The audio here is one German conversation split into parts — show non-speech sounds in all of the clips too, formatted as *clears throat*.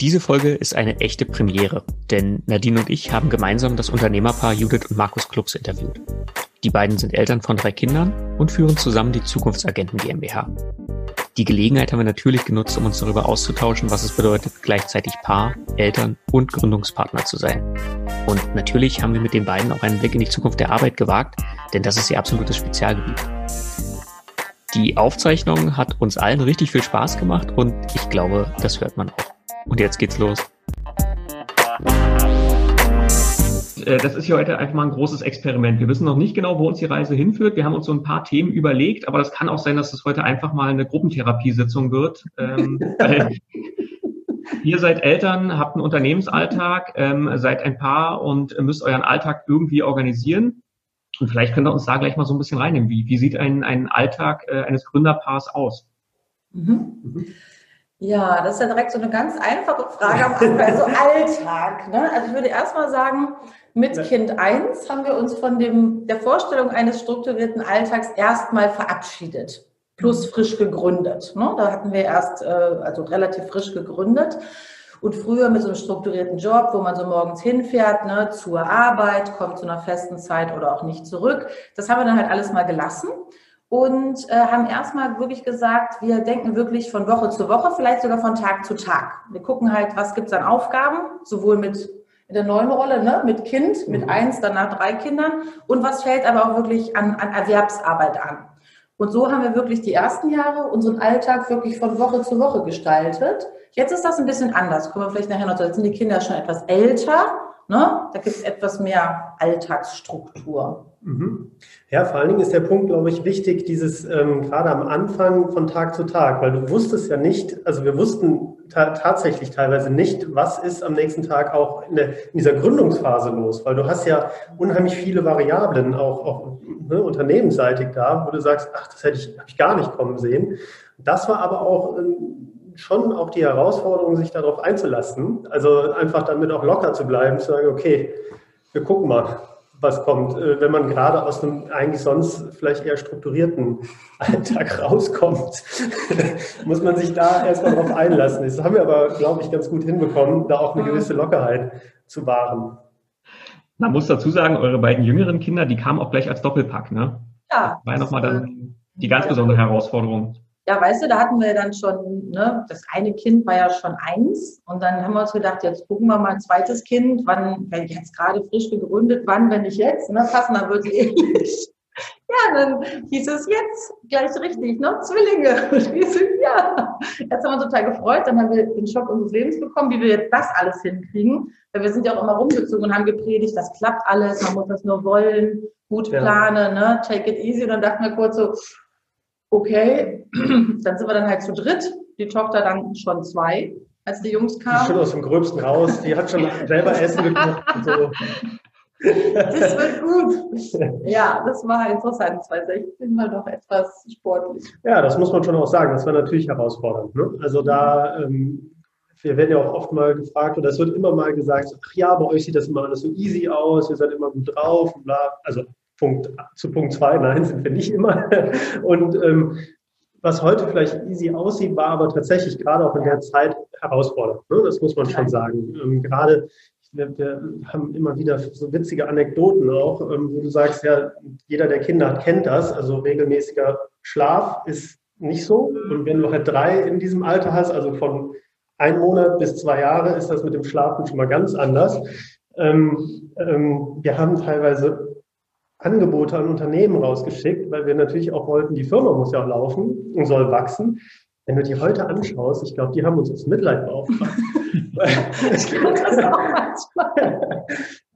Diese Folge ist eine echte Premiere, denn Nadine und ich haben gemeinsam das Unternehmerpaar Judith und Markus Klux interviewt. Die beiden sind Eltern von drei Kindern und führen zusammen die Zukunftsagenten GmbH. Die Gelegenheit haben wir natürlich genutzt, um uns darüber auszutauschen, was es bedeutet, gleichzeitig Paar, Eltern und Gründungspartner zu sein. Und natürlich haben wir mit den beiden auch einen Blick in die Zukunft der Arbeit gewagt, denn das ist ihr absolutes Spezialgebiet. Die Aufzeichnung hat uns allen richtig viel Spaß gemacht und ich glaube, das hört man auch. Und jetzt geht's los. Äh, das ist hier heute einfach mal ein großes Experiment. Wir wissen noch nicht genau, wo uns die Reise hinführt. Wir haben uns so ein paar Themen überlegt, aber das kann auch sein, dass es heute einfach mal eine Gruppentherapiesitzung wird. Ähm, *laughs* ihr seid Eltern, habt einen Unternehmensalltag, ähm, seid ein Paar und müsst euren Alltag irgendwie organisieren. Und vielleicht könnt ihr uns da gleich mal so ein bisschen reinnehmen. Wie, wie sieht ein, ein Alltag äh, eines Gründerpaars aus? Mhm. Mhm. Ja, das ist ja direkt so eine ganz einfache Frage am Anfang, also *laughs* Alltag. Ne? Also ich würde erstmal sagen, mit ja. Kind 1 haben wir uns von dem, der Vorstellung eines strukturierten Alltags erstmal verabschiedet, plus mhm. frisch gegründet. Ne? Da hatten wir erst, äh, also relativ frisch gegründet. Und früher mit so einem strukturierten Job, wo man so morgens hinfährt, ne, zur Arbeit, kommt zu einer festen Zeit oder auch nicht zurück. Das haben wir dann halt alles mal gelassen und äh, haben erstmal wirklich gesagt, wir denken wirklich von Woche zu Woche, vielleicht sogar von Tag zu Tag. Wir gucken halt, was gibt's an Aufgaben, sowohl mit in der neuen Rolle, ne, mit Kind, mit mhm. eins, danach drei Kindern und was fällt aber auch wirklich an, an Erwerbsarbeit an. Und so haben wir wirklich die ersten Jahre unseren Alltag wirklich von Woche zu Woche gestaltet. Jetzt ist das ein bisschen anders. Kommen wir vielleicht nachher noch dazu. Jetzt sind die Kinder schon etwas älter. Ne? Da gibt es etwas mehr Alltagsstruktur. Mhm. Ja, vor allen Dingen ist der Punkt, glaube ich, wichtig, dieses ähm, gerade am Anfang von Tag zu Tag, weil du wusstest ja nicht, also wir wussten ta tatsächlich teilweise nicht, was ist am nächsten Tag auch in, der, in, dieser Gründungsphase los, weil du hast ja unheimlich viele Variablen auch, auch ne, unternehmensseitig da, wo du sagst, ach, das hätte ich, ich gar nicht kommen sehen. Das war aber auch ähm, schon auch die Herausforderung, sich darauf einzulassen, also einfach damit auch locker zu bleiben, zu sagen, okay, wir gucken mal, was kommt. Äh, wenn man gerade aus einem eigentlich sonst vielleicht eher strukturierten *laughs* Alltag rauskommt, *laughs* muss man sich da erstmal drauf einlassen. Das haben wir aber, glaube ich, ganz gut hinbekommen, da auch eine gewisse Lockerheit zu wahren. Man muss dazu sagen, eure beiden jüngeren Kinder, die kamen auch gleich als Doppelpack, ne? Ja. War ja nochmal dann die ganz besondere Herausforderung ja, weißt du, da hatten wir dann schon, ne, das eine Kind war ja schon eins und dann haben wir uns gedacht, jetzt gucken wir mal ein zweites Kind, wann, wenn jetzt gerade frisch gegründet, wann, wenn nicht jetzt, ne, passender wird sie *laughs* ähnlich. Ja, dann hieß es jetzt gleich richtig, ne? Zwillinge. *laughs* Und wir sind, ja. Jetzt haben wir uns total gefreut. Dann haben wir den Schock unseres Lebens bekommen, wie wir jetzt das alles hinkriegen. Weil wir sind ja auch immer rumgezogen und haben gepredigt, das klappt alles, man muss das nur wollen, gut planen, ja. ne? Take it easy. Und dann dachten wir kurz so, okay, *clears throat* dann sind wir dann halt zu dritt, die Tochter dann schon zwei, als die Jungs kamen. Schon aus dem Gröbsten raus, die hat schon selber Essen gekocht so. Das wird gut. Ja, das war interessant. 2016 war doch etwas sportlich. Ja, das muss man schon auch sagen. Das war natürlich herausfordernd. Ne? Also da, ähm, wir werden ja auch oft mal gefragt oder es wird immer mal gesagt, ach ja, bei euch sieht das immer alles so easy aus, ihr seid immer gut drauf und bla. Also Punkt, zu Punkt zwei, nein, sind wir nicht immer. *laughs* Und ähm, was heute vielleicht easy aussieht, war aber tatsächlich gerade auch in der Zeit herausfordernd. Ne? Das muss man schon sagen. Ähm, gerade wir, wir, haben immer wieder so witzige Anekdoten auch, ähm, wo du sagst, ja, jeder, der Kinder hat, kennt das. Also regelmäßiger Schlaf ist nicht so. Und wenn du halt drei in diesem Alter hast, also von ein Monat bis zwei Jahre, ist das mit dem Schlafen schon mal ganz anders. Ähm, ähm, wir haben teilweise Angebote an Unternehmen rausgeschickt, weil wir natürlich auch wollten, die Firma muss ja laufen und soll wachsen. Wenn du die heute anschaust, ich glaube, die haben uns aus Mitleid beauftragt. *laughs* ich glaube, das auch manchmal.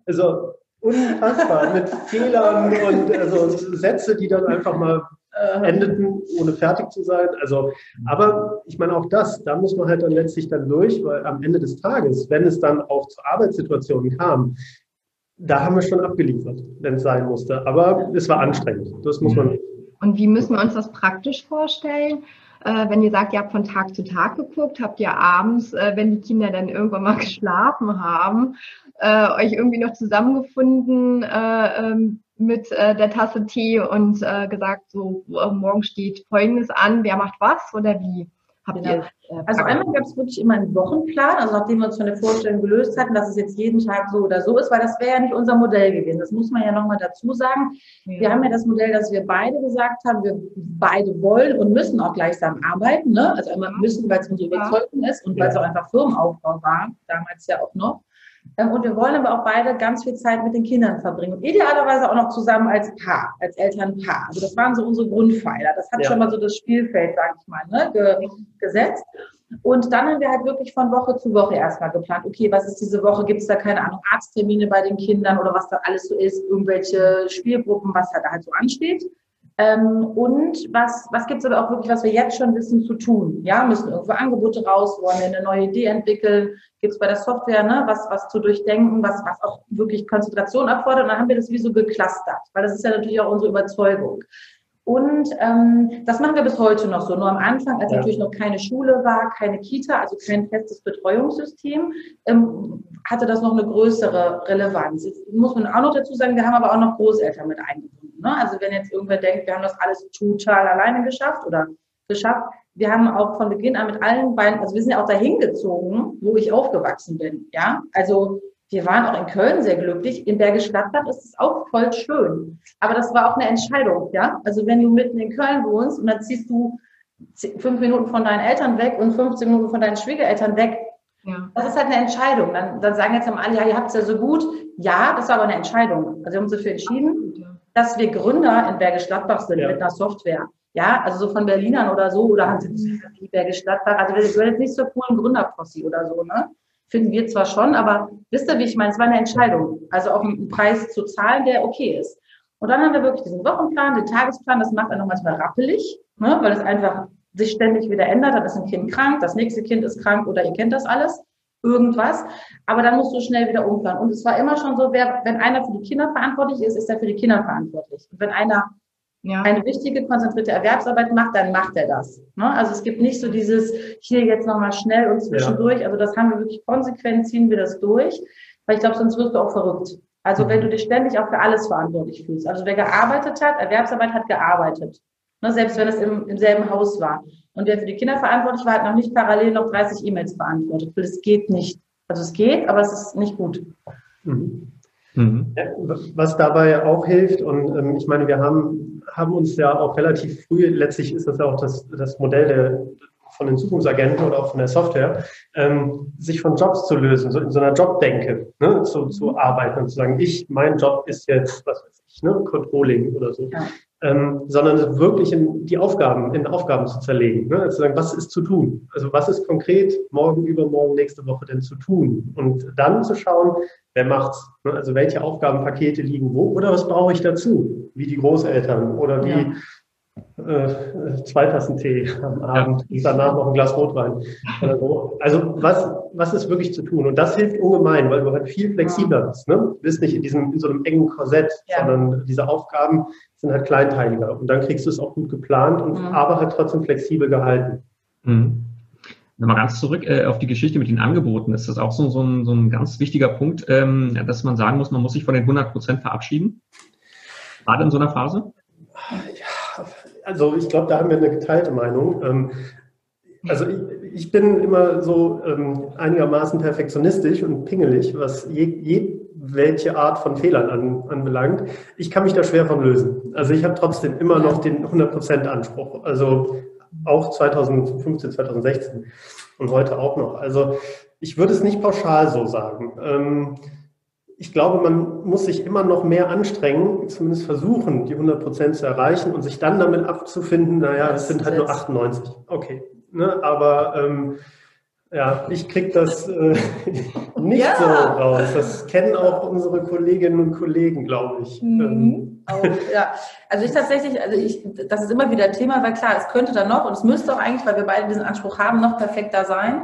Also unfassbar mit Fehlern und also Sätze, die dann einfach mal endeten, ohne fertig zu sein. Also, aber ich meine auch das, da muss man halt dann letztlich dann durch, weil am Ende des Tages, wenn es dann auch zu Arbeitssituationen kam, da haben wir schon abgeliefert, wenn es sein musste. Aber es war anstrengend. Das muss man. Und wie müssen wir uns das praktisch vorstellen? Äh, wenn ihr sagt, ihr habt von Tag zu Tag geguckt, habt ihr abends, äh, wenn die Kinder dann irgendwann mal *laughs* geschlafen haben, äh, euch irgendwie noch zusammengefunden äh, ähm, mit äh, der Tasse Tee und äh, gesagt, so morgen steht Folgendes an, wer macht was oder wie? Habt genau. ihr, äh, also einmal gab es wirklich immer einen Wochenplan, also nachdem wir uns von der Vorstellung gelöst hatten, dass es jetzt jeden Tag so oder so ist, weil das wäre ja nicht unser Modell gewesen. Das muss man ja nochmal dazu sagen. Ja. Wir haben ja das Modell, dass wir beide gesagt haben, wir beide wollen und müssen auch gleichsam arbeiten. Ne? Also immer müssen, weil es unsere Überzeugung ist und weil es auch einfach Firmenaufbau war, damals ja auch noch. Ähm, und wir wollen aber auch beide ganz viel Zeit mit den Kindern verbringen. Und idealerweise auch noch zusammen als Paar, als Elternpaar. Also das waren so unsere Grundpfeiler. Das hat ja. schon mal so das Spielfeld, sag ich mal, ne, ge gesetzt. Und dann haben wir halt wirklich von Woche zu Woche erstmal geplant, okay, was ist diese Woche? Gibt es da keine Ahnung, Arzttermine bei den Kindern oder was da alles so ist, irgendwelche Spielgruppen, was da halt so ansteht. Ähm, und was, was gibt es aber auch wirklich, was wir jetzt schon wissen zu tun? Ja, müssen irgendwo Angebote raus, wollen wir eine neue Idee entwickeln? Gibt es bei der Software ne, was, was zu durchdenken, was, was auch wirklich Konzentration erfordert? Und dann haben wir das wie so geclustert, weil das ist ja natürlich auch unsere Überzeugung. Und ähm, das machen wir bis heute noch so. Nur am Anfang, als ja. natürlich noch keine Schule war, keine Kita, also kein festes Betreuungssystem, ähm, hatte das noch eine größere Relevanz. Jetzt muss man auch noch dazu sagen, wir haben aber auch noch Großeltern mit eingebunden. Ne? Also wenn jetzt irgendwer denkt, wir haben das alles total alleine geschafft oder geschafft, wir haben auch von Beginn an mit allen beiden, also wir sind ja auch dahin gezogen, wo ich aufgewachsen bin. Ja, also wir waren auch in Köln sehr glücklich. In Bergisch Gladbach ist es auch voll schön. Aber das war auch eine Entscheidung, ja. Also wenn du mitten in Köln wohnst und dann ziehst du fünf Minuten von deinen Eltern weg und 15 Minuten von deinen Schwiegereltern weg, ja. Das ist halt eine Entscheidung. Dann, dann sagen jetzt alle, ja, ihr habt es ja so gut. Ja, das war aber eine Entscheidung. Also wir haben uns dafür entschieden, dass wir Gründer in Bergisch Gladbach sind ja. mit einer Software. Ja, also so von Berlinern oder so, oder haben sie Bergisch Gladbach. Also wir gehören jetzt nicht zur coolen Gründerposse oder so, ne? Finden wir zwar schon, aber wisst ihr, wie ich meine? Es war eine Entscheidung. Also auch einen Preis zu zahlen, der okay ist. Und dann haben wir wirklich diesen Wochenplan, den Tagesplan. Das macht einen manchmal rappelig, ne? weil es einfach sich ständig wieder ändert. Dann ist ein Kind krank, das nächste Kind ist krank oder ihr kennt das alles irgendwas. Aber dann musst du schnell wieder umplanen. Und es war immer schon so, wer, wenn einer für die Kinder verantwortlich ist, ist er für die Kinder verantwortlich. Und wenn einer ja. eine wichtige, konzentrierte Erwerbsarbeit macht, dann macht er das. Ne? Also es gibt nicht so dieses hier jetzt nochmal schnell und zwischendurch. Ja. Also das haben wir wirklich konsequent, ziehen wir das durch, weil ich glaube, sonst wirst du auch verrückt. Also wenn du dich ständig auch für alles verantwortlich fühlst. Also wer gearbeitet hat, Erwerbsarbeit hat gearbeitet. Ne? Selbst wenn es im, im selben Haus war. Und wer für die Kinder verantwortlich war, hat noch nicht parallel noch 30 E-Mails beantwortet, weil es geht nicht. Also es geht, aber es ist nicht gut. Mhm. Mhm. Was dabei auch hilft, und ähm, ich meine, wir haben, haben uns ja auch relativ früh, letztlich ist das ja auch das, das Modell der, von den Zukunftsagenten oder auch von der Software, ähm, sich von Jobs zu lösen, so in so einer Jobdenke ne, zu, zu arbeiten und zu sagen, ich, mein Job ist jetzt, was weiß ich, ne, Controlling oder so. Ja ähm, sondern wirklich in die Aufgaben, in Aufgaben zu zerlegen. Ne? Also sagen, was ist zu tun? Also was ist konkret morgen, übermorgen, nächste Woche denn zu tun? Und dann zu schauen, wer macht's? Ne? Also welche Aufgabenpakete liegen wo oder was brauche ich dazu? Wie die Großeltern oder wie ja äh, zwei Tassen Tee am Abend und danach noch ein Glas Rotwein. So. Also was, was ist wirklich zu tun? Und das hilft ungemein, weil du halt viel flexibler bist. Ne? Du bist nicht in, diesem, in so einem engen Korsett, ja. sondern diese Aufgaben sind halt kleinteiliger. Und dann kriegst du es auch gut geplant und mhm. aber halt trotzdem flexibel gehalten. Mhm. Nochmal ganz zurück äh, auf die Geschichte mit den Angeboten. Ist das auch so, so, ein, so ein ganz wichtiger Punkt, ähm, dass man sagen muss, man muss sich von den 100 Prozent verabschieden? Gerade in so einer Phase? Also ich glaube, da haben wir eine geteilte Meinung. Ähm, also ich, ich, bin immer so ähm, einigermaßen perfektionistisch und pingelig, was je, je welche Art von Fehlern an, anbelangt. Ich kann mich da schwer von lösen. Also ich habe trotzdem immer noch den 100% Anspruch. Also auch 2015, 2016 und heute auch noch. Also ich würde es nicht pauschal so sagen. Ich glaube, man muss sich immer noch mehr anstrengen, zumindest versuchen, die 100 Prozent zu erreichen und sich dann damit abzufinden, naja, es sind halt nur 98. Okay. Ne? Aber ähm, ja, ich kriege das äh, *laughs* nicht ja. so raus. Das kennen auch unsere Kolleginnen und Kollegen, glaube ich. Mhm. Auch, ja, also ich tatsächlich, also ich, das ist immer wieder Thema, weil klar, es könnte dann noch und es müsste auch eigentlich, weil wir beide diesen Anspruch haben, noch perfekter sein.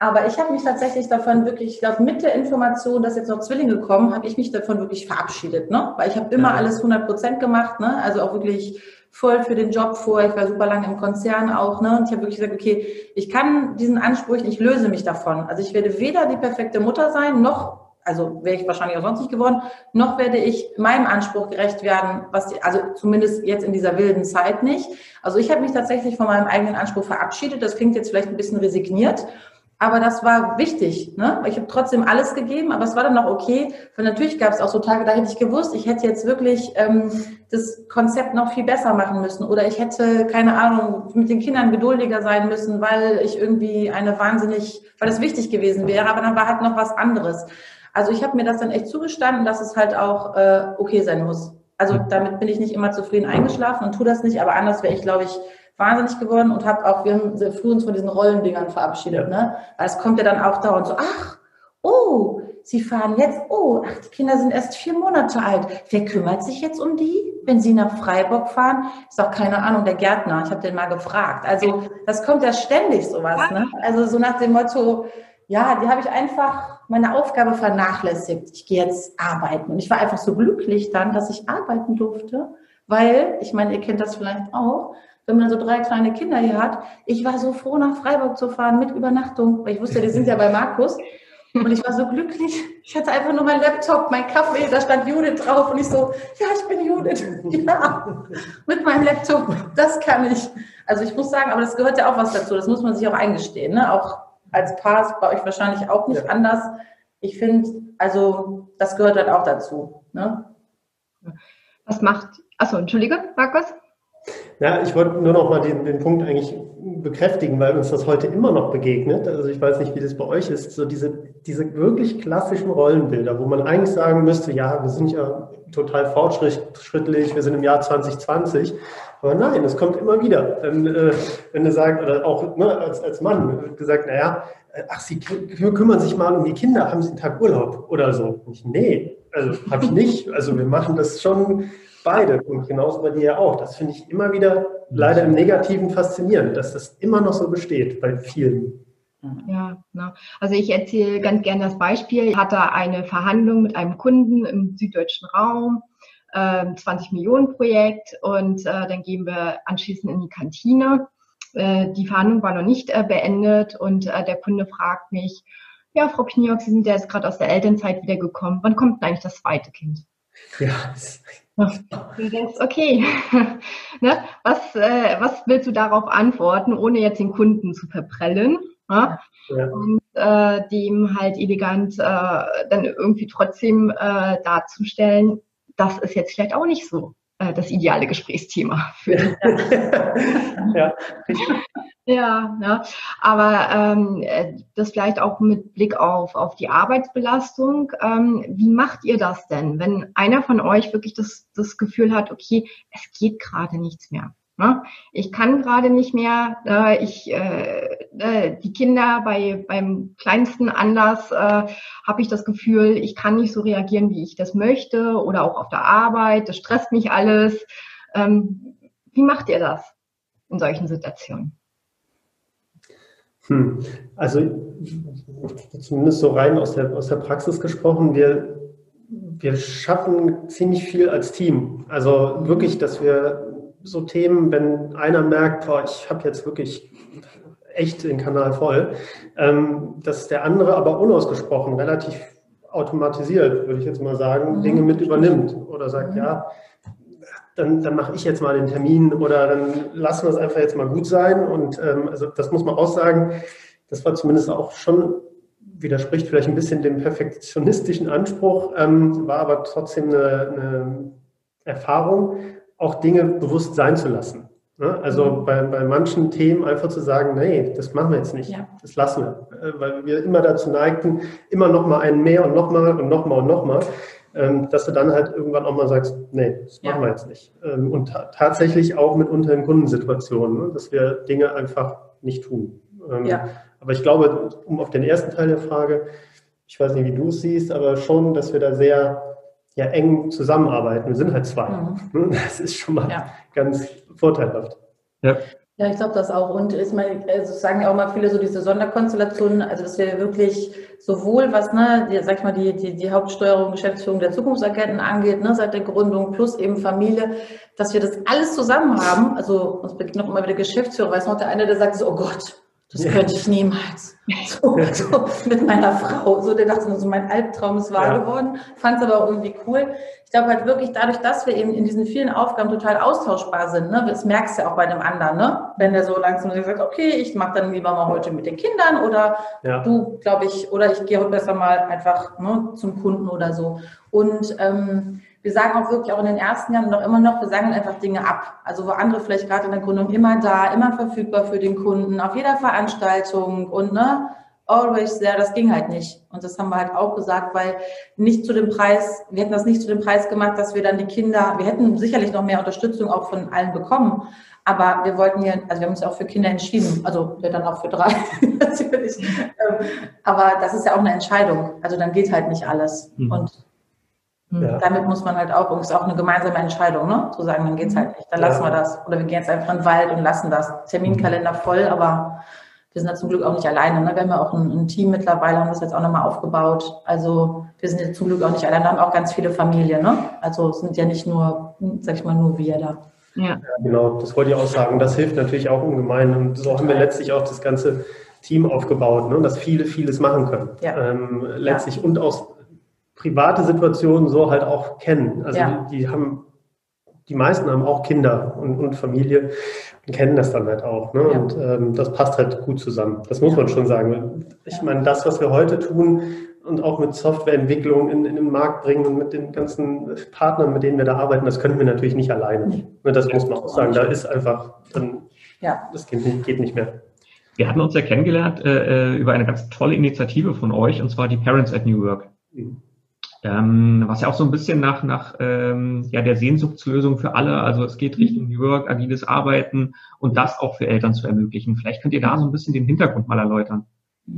Aber ich habe mich tatsächlich davon wirklich, ich glaube, mit der Information, dass jetzt noch Zwillinge kommen, habe ich mich davon wirklich verabschiedet, ne? Weil ich habe immer ja. alles 100 Prozent gemacht, ne? Also auch wirklich voll für den Job vor. Ich war super lange im Konzern auch, ne? Und ich habe wirklich gesagt, okay, ich kann diesen Anspruch, ich löse mich davon. Also ich werde weder die perfekte Mutter sein, noch also wäre ich wahrscheinlich auch sonst nicht geworden, noch werde ich meinem Anspruch gerecht werden, was die, also zumindest jetzt in dieser wilden Zeit nicht. Also ich habe mich tatsächlich von meinem eigenen Anspruch verabschiedet. Das klingt jetzt vielleicht ein bisschen resigniert, aber das war wichtig. Ne? Ich habe trotzdem alles gegeben, aber es war dann noch okay. Weil natürlich gab es auch so Tage, da hätte ich gewusst, ich hätte jetzt wirklich ähm, das Konzept noch viel besser machen müssen. Oder ich hätte, keine Ahnung, mit den Kindern geduldiger sein müssen, weil ich irgendwie eine wahnsinnig, weil es wichtig gewesen wäre. Aber dann war halt noch was anderes. Also ich habe mir das dann echt zugestanden, dass es halt auch äh, okay sein muss. Also damit bin ich nicht immer zufrieden eingeschlafen und tue das nicht, aber anders wäre ich, glaube ich, wahnsinnig geworden und habe auch, wir haben sehr früh uns von diesen Rollendingern verabschiedet, ne? Weil es kommt ja dann auch dauernd so, ach, oh, Sie fahren jetzt, oh, ach, die Kinder sind erst vier Monate alt. Wer kümmert sich jetzt um die, wenn sie nach Freiburg fahren? Ist auch keine Ahnung, der Gärtner. Ich habe den mal gefragt. Also das kommt ja ständig sowas. Ne? Also so nach dem Motto, ja, die habe ich einfach meine Aufgabe vernachlässigt. Ich gehe jetzt arbeiten. Und ich war einfach so glücklich dann, dass ich arbeiten durfte, weil, ich meine, ihr kennt das vielleicht auch, wenn man so drei kleine Kinder hier hat. Ich war so froh, nach Freiburg zu fahren mit Übernachtung, weil ich wusste, die sind ja bei Markus. Und ich war so glücklich. Ich hatte einfach nur meinen Laptop, mein Kaffee, da stand Judith drauf und ich so, ja, ich bin Judith. Ja, mit meinem Laptop, das kann ich. Also ich muss sagen, aber das gehört ja auch was dazu. Das muss man sich auch eingestehen. Ne? Auch als Paar ist bei euch wahrscheinlich auch nicht ja. anders. Ich finde, also das gehört halt auch dazu. Ne? Was macht, achso, entschuldige, Markus? Ja, ich wollte nur noch mal den, den Punkt eigentlich bekräftigen, weil uns das heute immer noch begegnet. Also ich weiß nicht, wie das bei euch ist. So diese, diese wirklich klassischen Rollenbilder, wo man eigentlich sagen müsste, ja, wir sind ja total fortschrittlich, wir sind im Jahr 2020. Aber nein, es kommt immer wieder. Wenn, äh, wenn du sagst, oder auch ne, als, als Mann wird gesagt, naja, äh, ach, Sie kümmern sich mal um die Kinder, haben Sie einen Tag Urlaub oder so? Ich, nee, also habe ich nicht. Also wir machen das schon beide und genauso bei dir ja auch. Das finde ich immer wieder leider im Negativen faszinierend, dass das immer noch so besteht bei vielen. Ja, na. also ich erzähle ganz gerne das Beispiel. Ich hatte eine Verhandlung mit einem Kunden im süddeutschen Raum, äh, 20 Millionen Projekt und äh, dann gehen wir anschließend in die Kantine. Äh, die Verhandlung war noch nicht äh, beendet und der Kunde fragt mich, ja, Frau Pniok, Sie sind ja jetzt gerade aus der Elternzeit wiedergekommen. Wann kommt denn eigentlich das zweite Kind? Ja, Du denkst, okay, *laughs* ne? was, äh, was willst du darauf antworten, ohne jetzt den Kunden zu verprellen? Ne? Ja. Und äh, dem halt elegant äh, dann irgendwie trotzdem äh, darzustellen, das ist jetzt vielleicht auch nicht so äh, das ideale Gesprächsthema. Für *laughs* ja, ja, ne? aber ähm, äh, das vielleicht auch mit Blick auf, auf die Arbeitsbelastung. Ähm, wie macht ihr das denn, wenn einer von euch wirklich das, das Gefühl hat, okay, es geht gerade nichts mehr? Ne? Ich kann gerade nicht mehr, äh, ich, äh, äh, die Kinder bei, beim kleinsten Anlass äh, habe ich das Gefühl, ich kann nicht so reagieren, wie ich das möchte oder auch auf der Arbeit, das stresst mich alles. Ähm, wie macht ihr das in solchen Situationen? Hm. Also zumindest so rein aus der, aus der Praxis gesprochen, wir, wir schaffen ziemlich viel als Team. Also wirklich, dass wir so Themen, wenn einer merkt, boah, ich habe jetzt wirklich echt den Kanal voll, ähm, dass der andere aber unausgesprochen relativ automatisiert, würde ich jetzt mal sagen, mhm. Dinge mit übernimmt oder sagt, mhm. ja, dann, dann mache ich jetzt mal den Termin oder dann lassen wir es einfach jetzt mal gut sein. Und ähm, also das muss man auch sagen, das war zumindest auch schon, widerspricht vielleicht ein bisschen dem perfektionistischen Anspruch, ähm, war aber trotzdem eine, eine Erfahrung, auch Dinge bewusst sein zu lassen. Ne? Also mhm. bei, bei manchen Themen einfach zu sagen, nee, das machen wir jetzt nicht, ja. das lassen wir, äh, weil wir immer dazu neigten, immer noch mal einen mehr und noch mal und noch mal und noch mal ähm, dass du dann halt irgendwann auch mal sagst, nee, das machen ja. wir jetzt nicht. Ähm, und ta tatsächlich auch mitunter in Kundensituationen, ne, dass wir Dinge einfach nicht tun. Ähm, ja. Aber ich glaube, um auf den ersten Teil der Frage, ich weiß nicht, wie du es siehst, aber schon, dass wir da sehr ja, eng zusammenarbeiten. Wir sind halt zwei. Mhm. *laughs* Das ist schon mal ja. ganz vorteilhaft. Ja. Ja, ich glaube das auch. Und ist mal, also sagen ja auch mal viele so diese Sonderkonstellationen, also dass wir wirklich sowohl was, ne, die, sag ich mal, die, die, die Hauptsteuerung, Geschäftsführung der Zukunftsagenten angeht, ne, seit der Gründung plus eben Familie, dass wir das alles zusammen haben. Also uns begegnet noch immer wieder Geschäftsführer, weiß noch der eine, der sagt so, oh Gott, Das könnte ich niemals. *laughs* So, so mit meiner Frau. So, der dachte, so mein Albtraum ist wahr Ja. geworden. Fand es aber auch irgendwie cool. Ich glaube halt wirklich dadurch, dass wir eben in diesen vielen Aufgaben total austauschbar sind, ne, das merkst du ja auch bei dem anderen, ne? Wenn der so langsam sagt, okay, ich mache dann lieber mal heute mit den Kindern oder Ja. du, glaube ich, oder ich gehe heute besser mal einfach ne, zum Kunden oder so. Und ähm, wir sagen auch wirklich auch in den ersten Jahren noch immer noch, wir sagen einfach Dinge ab. Also wo andere vielleicht gerade in der Gründung immer da, immer verfügbar für den Kunden, auf jeder Veranstaltung und ne, always there, das ging halt nicht. Und das haben wir halt auch gesagt, weil nicht zu dem Preis, wir hätten das nicht zu dem Preis gemacht, dass wir dann die Kinder, wir hätten sicherlich noch mehr Unterstützung auch von allen bekommen. Aber wir wollten ja, also wir haben uns ja auch für Kinder entschieden, also wir dann auch für drei *laughs* natürlich. Ähm, Aber das ist ja auch eine Entscheidung. Also dann geht halt nicht alles. Mhm. Und Ja. damit muss man halt auch, und es ist auch eine gemeinsame Entscheidung, ne? Zu sagen, dann geht's halt nicht, dann lassen Ja. wir das. Oder wir gehen jetzt einfach in den Wald und lassen das. Terminkalender voll, aber wir sind da zum Glück auch nicht alleine. Ne? Wir haben ja auch ein, ein Team mittlerweile, haben das jetzt auch nochmal aufgebaut. Also wir sind jetzt zum Glück auch nicht alleine, haben auch ganz viele Familien. Ne? Also es sind ja nicht nur, hm, sag ich mal, nur wir da. Ja. Genau, das wollte ich auch sagen. Das hilft natürlich auch ungemein. Und so haben wir letztlich auch das ganze Team aufgebaut, ne? dass viele vieles machen können. Ja. Ähm, letztlich und auch private Situationen so halt auch kennen. Also Ja. die, die haben, die meisten haben auch Kinder und, und Familie und kennen das dann halt auch. Ne? Ja. Und ähm, das passt halt gut zusammen. Das muss man schon sagen. Ich meine, das, was wir heute tun und auch mit Softwareentwicklung in, in den Markt bringen und mit den ganzen Partnern, mit denen wir da arbeiten, das können wir natürlich nicht alleine. Nee. Ne, Das muss man auch sagen. Da ist einfach, dann, Ja. das geht nicht, geht nicht mehr. Wir hatten uns ja kennengelernt äh, äh, über eine ganz tolle Initiative von euch, und zwar die Parents at New Work. Mhm. Ähm, was ja auch so ein bisschen nach, nach ähm, ja, der Sehnsuchtslösung für alle, also es geht Richtung New Work, agiles Arbeiten und das auch für Eltern zu ermöglichen. Vielleicht könnt ihr da so ein bisschen den Hintergrund mal erläutern.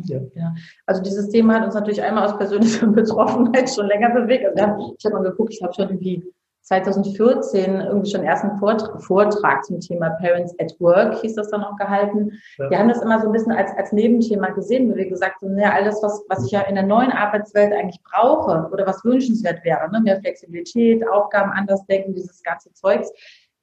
Ja. Ja. Also dieses Thema hat uns natürlich einmal aus persönlicher *laughs* Betroffenheit schon länger bewegt. Also ich habe mal geguckt, ich habe schon irgendwie 2014 irgendwie schon erst einen Vortrag, Vortrag zum Thema Parents at Work, hieß das dann auch gehalten. Ja. Wir haben das immer so ein bisschen als, als Nebenthema gesehen, weil wir gesagt haben, naja, alles, was, was ich ja in der neuen Arbeitswelt eigentlich brauche oder was wünschenswert wäre, ne? mehr Flexibilität, Aufgaben anders denken, dieses ganze Zeugs.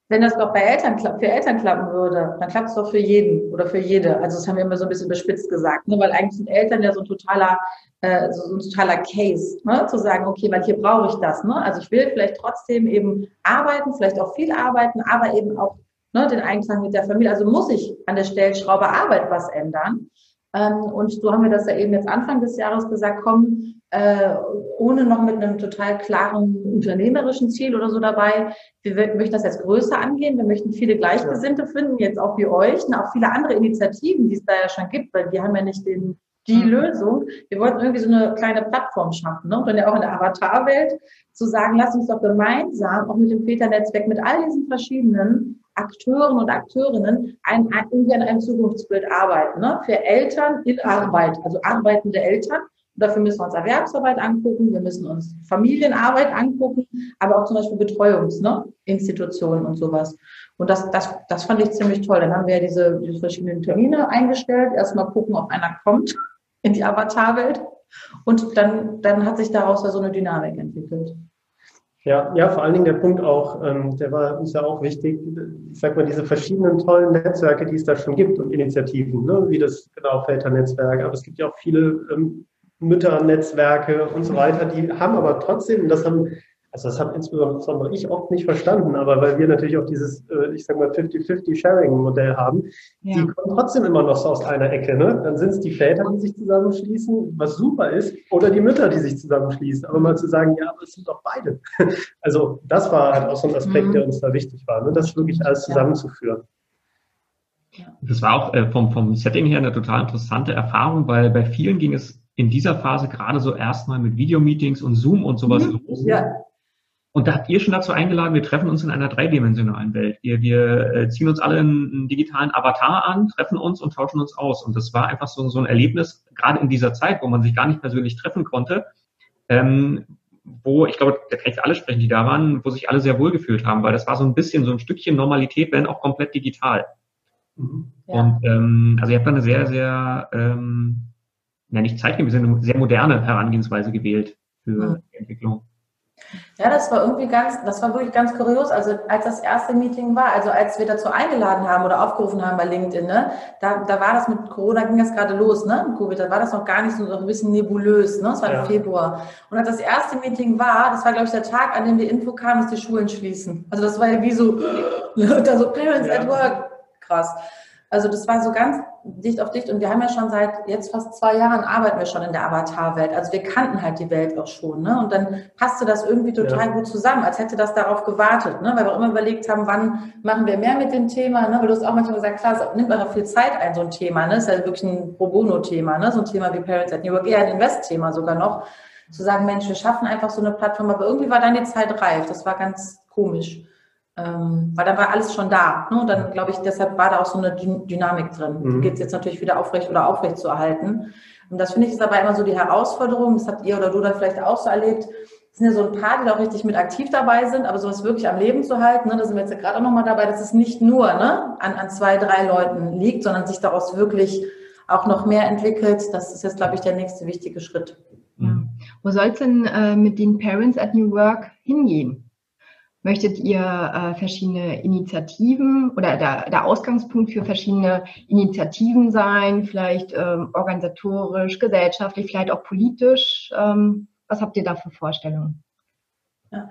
Wenn das doch bei Eltern für Eltern klappen würde, dann klappt es doch für jeden oder für jede. Also das haben wir immer so ein bisschen bespitzt gesagt, ne? weil eigentlich sind Eltern ja so ein totaler, äh, so ein totaler Case, ne? zu sagen, okay, weil hier brauche ich das. Ne? Also ich will vielleicht trotzdem eben arbeiten, vielleicht auch viel arbeiten, aber eben auch ne, den Einklang mit der Familie. Also muss ich an der Stellschraube Arbeit was ändern. Ähm, und so haben wir das ja eben jetzt Anfang des Jahres gesagt, komm, äh, ohne noch mit einem total klaren unternehmerischen Ziel oder so dabei. Wir möchten das jetzt größer angehen. Wir möchten viele Gleichgesinnte finden, jetzt auch wie euch, und auch viele andere Initiativen, die es da ja schon gibt, weil wir haben ja nicht den, die Mhm. Lösung. Wir wollten irgendwie so eine kleine Plattform schaffen, ne? und dann ja auch in der Avatarwelt zu sagen, lass uns doch gemeinsam, auch mit dem Väternetzwerk, mit all diesen verschiedenen Akteuren und Akteurinnen ein, ein, irgendwie an einem Zukunftsbild arbeiten. Ne? Für Eltern in Arbeit, also arbeitende Eltern. Und dafür müssen wir uns Erwerbsarbeit angucken, wir müssen uns Familienarbeit angucken, aber auch zum Beispiel Betreuungsinstitutionen und sowas. Und das, das, das fand ich ziemlich toll. Dann haben wir ja diese, diese verschiedenen Termine eingestellt. Erstmal gucken, ob einer kommt in die Avatarwelt. Und dann, dann hat sich daraus ja so eine Dynamik entwickelt. Ja, ja, vor allen Dingen der Punkt auch, ähm, der war uns ja auch wichtig, ich sag mal, diese verschiedenen tollen Netzwerke, die es da schon gibt und Initiativen, ne, wie das genau Väternetzwerk, aber es gibt ja auch viele ähm, Mütternetzwerke und so weiter, die haben aber trotzdem, und das haben, also das habe insbesondere ich oft nicht verstanden, aber weil wir natürlich auch dieses, äh, ich sag mal, 50-50 Sharing-Modell haben, Ja. die kommen trotzdem immer noch so aus einer Ecke. Ne? Dann sind es die Väter, die sich zusammenschließen, was super ist, oder die Mütter, die sich zusammenschließen. Aber mal zu sagen, ja, aber es sind doch beide. *laughs* Also das war halt auch so ein Aspekt, Mhm. der uns da wichtig war, ne? das wirklich alles Ja. zusammenzuführen. Das war auch äh, vom, vom Setting her eine total interessante Erfahrung, weil bei vielen ging es in dieser Phase gerade so erstmal mit Videomeetings und Zoom und sowas Mhm. los. Ja, Und da habt ihr schon dazu eingeladen, wir treffen uns in einer dreidimensionalen Welt. Wir, wir äh, ziehen uns alle einen, einen digitalen Avatar an, treffen uns und tauschen uns aus. Und das war einfach so, so ein Erlebnis, gerade in dieser Zeit, wo man sich gar nicht persönlich treffen konnte, ähm, wo, ich glaube, da kann ich für alle sprechen, die da waren, wo sich alle sehr wohl gefühlt haben, weil das war so ein bisschen so ein Stückchen Normalität, wenn auch komplett digital. Mhm. ja. Und ähm, also ihr habt da eine sehr, sehr, ähm, ja nicht zeitgemäße, eine sehr moderne Herangehensweise gewählt für Mhm. die Entwicklung. Ja, das war irgendwie ganz, das war wirklich ganz kurios. Also als das erste Meeting war, also als wir dazu eingeladen haben oder aufgerufen haben bei LinkedIn, ne, da, da war das mit Corona, ging das gerade los, ne? Covid, da war das noch gar nicht so, so ein bisschen nebulös, ne? Das war ja. im Februar. Und als das erste Meeting war, das war, glaube ich, der Tag, an dem die Info kam, dass die Schulen schließen. Also das war ja wie so, *laughs* da so Parents ja. at Work. Krass. Also das war so ganz dicht auf dicht und wir haben ja schon seit jetzt fast zwei Jahren arbeiten wir schon in der Avatar-Welt. Also wir kannten halt die Welt auch schon. Ne? Und dann passte das irgendwie total ja. gut zusammen, als hätte das darauf gewartet. Ne? Weil wir auch immer überlegt haben, wann machen wir mehr mit dem Thema. Ne? Weil du hast auch manchmal gesagt, klar, es nimmt einfach viel Zeit ein, so ein Thema. Ne? Das ist ja wirklich ein Pro Bono-Thema. Ne? So ein Thema wie Parents at New York, eher ein Invest-Thema sogar noch. Zu sagen, Mensch, wir schaffen einfach so eine Plattform, aber irgendwie war dann die Zeit reif. Das war ganz komisch. Ähm, weil da war alles schon da. Ne? Und dann glaube ich, deshalb war da auch so eine Dynamik drin. Mhm. Geht es jetzt natürlich wieder aufrecht oder aufrecht zu erhalten. Und das finde ich ist aber immer so die Herausforderung. Das habt ihr oder du dann vielleicht auch so erlebt. Es sind ja so ein paar, die da auch richtig mit aktiv dabei sind, aber sowas wirklich am Leben zu halten, ne? da sind wir jetzt ja gerade auch nochmal dabei, dass es nicht nur ne, an, an zwei, drei Leuten liegt, sondern sich daraus wirklich auch noch mehr entwickelt. Das ist jetzt, glaube ich, der nächste wichtige Schritt. Ja. Wo soll es denn äh, mit den Parents at New Work hingehen? Möchtet ihr äh, verschiedene Initiativen oder der, der, Ausgangspunkt für verschiedene Initiativen sein, vielleicht ähm, organisatorisch, gesellschaftlich, vielleicht auch politisch? Ähm, was habt ihr da für Vorstellungen? Ja.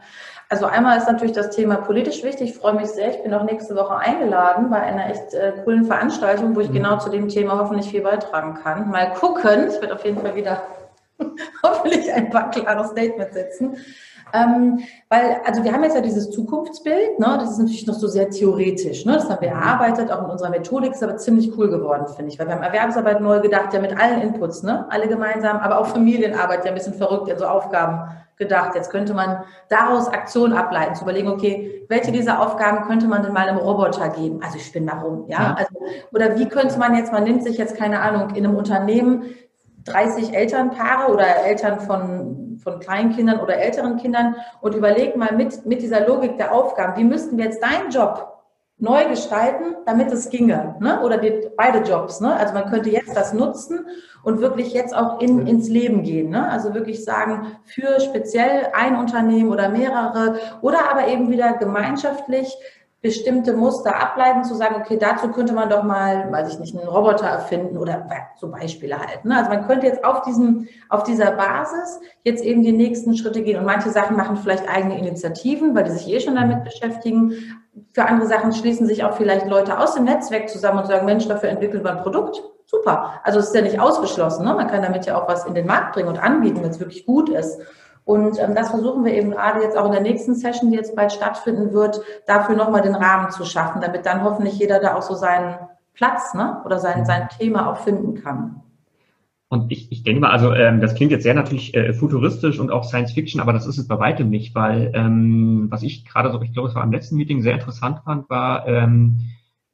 Also einmal ist natürlich das Thema politisch wichtig. Ich freue mich sehr. Ich bin auch nächste Woche eingeladen bei einer echt äh, coolen Veranstaltung, wo ich mhm. genau zu dem Thema hoffentlich viel beitragen kann. Mal gucken. Es wird auf jeden Fall wieder *laughs* hoffentlich ein paar klare Statements setzen. Ähm, weil, also wir haben jetzt ja dieses Zukunftsbild, ne? das ist natürlich noch so sehr theoretisch. Ne? Das haben wir erarbeitet, auch in unserer Methodik, ist aber ziemlich cool geworden, finde ich. Weil wir haben Erwerbsarbeit neu gedacht, ja mit allen Inputs, ne? alle gemeinsam, aber auch Familienarbeit, ja ein bisschen verrückt in so Aufgaben gedacht. Jetzt könnte man daraus Aktionen ableiten, zu überlegen, okay, welche dieser Aufgaben könnte man denn mal einem Roboter geben? Also ich spinne da rum, ja? ja. Also, oder wie könnte man jetzt, man nimmt sich jetzt, keine Ahnung, in einem Unternehmen 30 Elternpaare oder Eltern von, von Kleinkindern oder älteren Kindern und überleg mal mit, mit dieser Logik der Aufgaben, wie müssten wir jetzt deinen Job neu gestalten, damit es ginge, ne? oder die, beide Jobs. Ne? Also man könnte jetzt das nutzen und wirklich jetzt auch in, ins Leben gehen. Ne? Also wirklich sagen, für speziell ein Unternehmen oder mehrere oder aber eben wieder gemeinschaftlich bestimmte Muster ableiten, zu sagen, okay, dazu könnte man doch mal, weiß ich nicht, einen Roboter erfinden oder so Beispiele halten. Ne? Also man könnte jetzt auf diesem, auf dieser Basis jetzt eben die nächsten Schritte gehen und manche Sachen machen vielleicht eigene Initiativen, weil die sich eh schon damit beschäftigen. Für andere Sachen schließen sich auch vielleicht Leute aus dem Netzwerk zusammen und sagen, Mensch, dafür entwickeln wir ein Produkt. Super. Also es ist ja nicht ausgeschlossen. Ne? Man kann damit ja auch was in den Markt bringen und anbieten, wenn es wirklich gut ist. Und ähm, das versuchen wir eben gerade jetzt auch in der nächsten Session, die jetzt bald stattfinden wird, dafür nochmal den Rahmen zu schaffen, damit dann hoffentlich jeder da auch so seinen Platz ne, oder sein, sein Thema auch finden kann. Und ich, ich denke mal, also ähm, das klingt jetzt sehr natürlich äh, futuristisch und auch Science Fiction, aber das ist es bei weitem nicht, weil ähm, was ich gerade so, ich glaube, es war am letzten Meeting sehr interessant fand, war, ähm,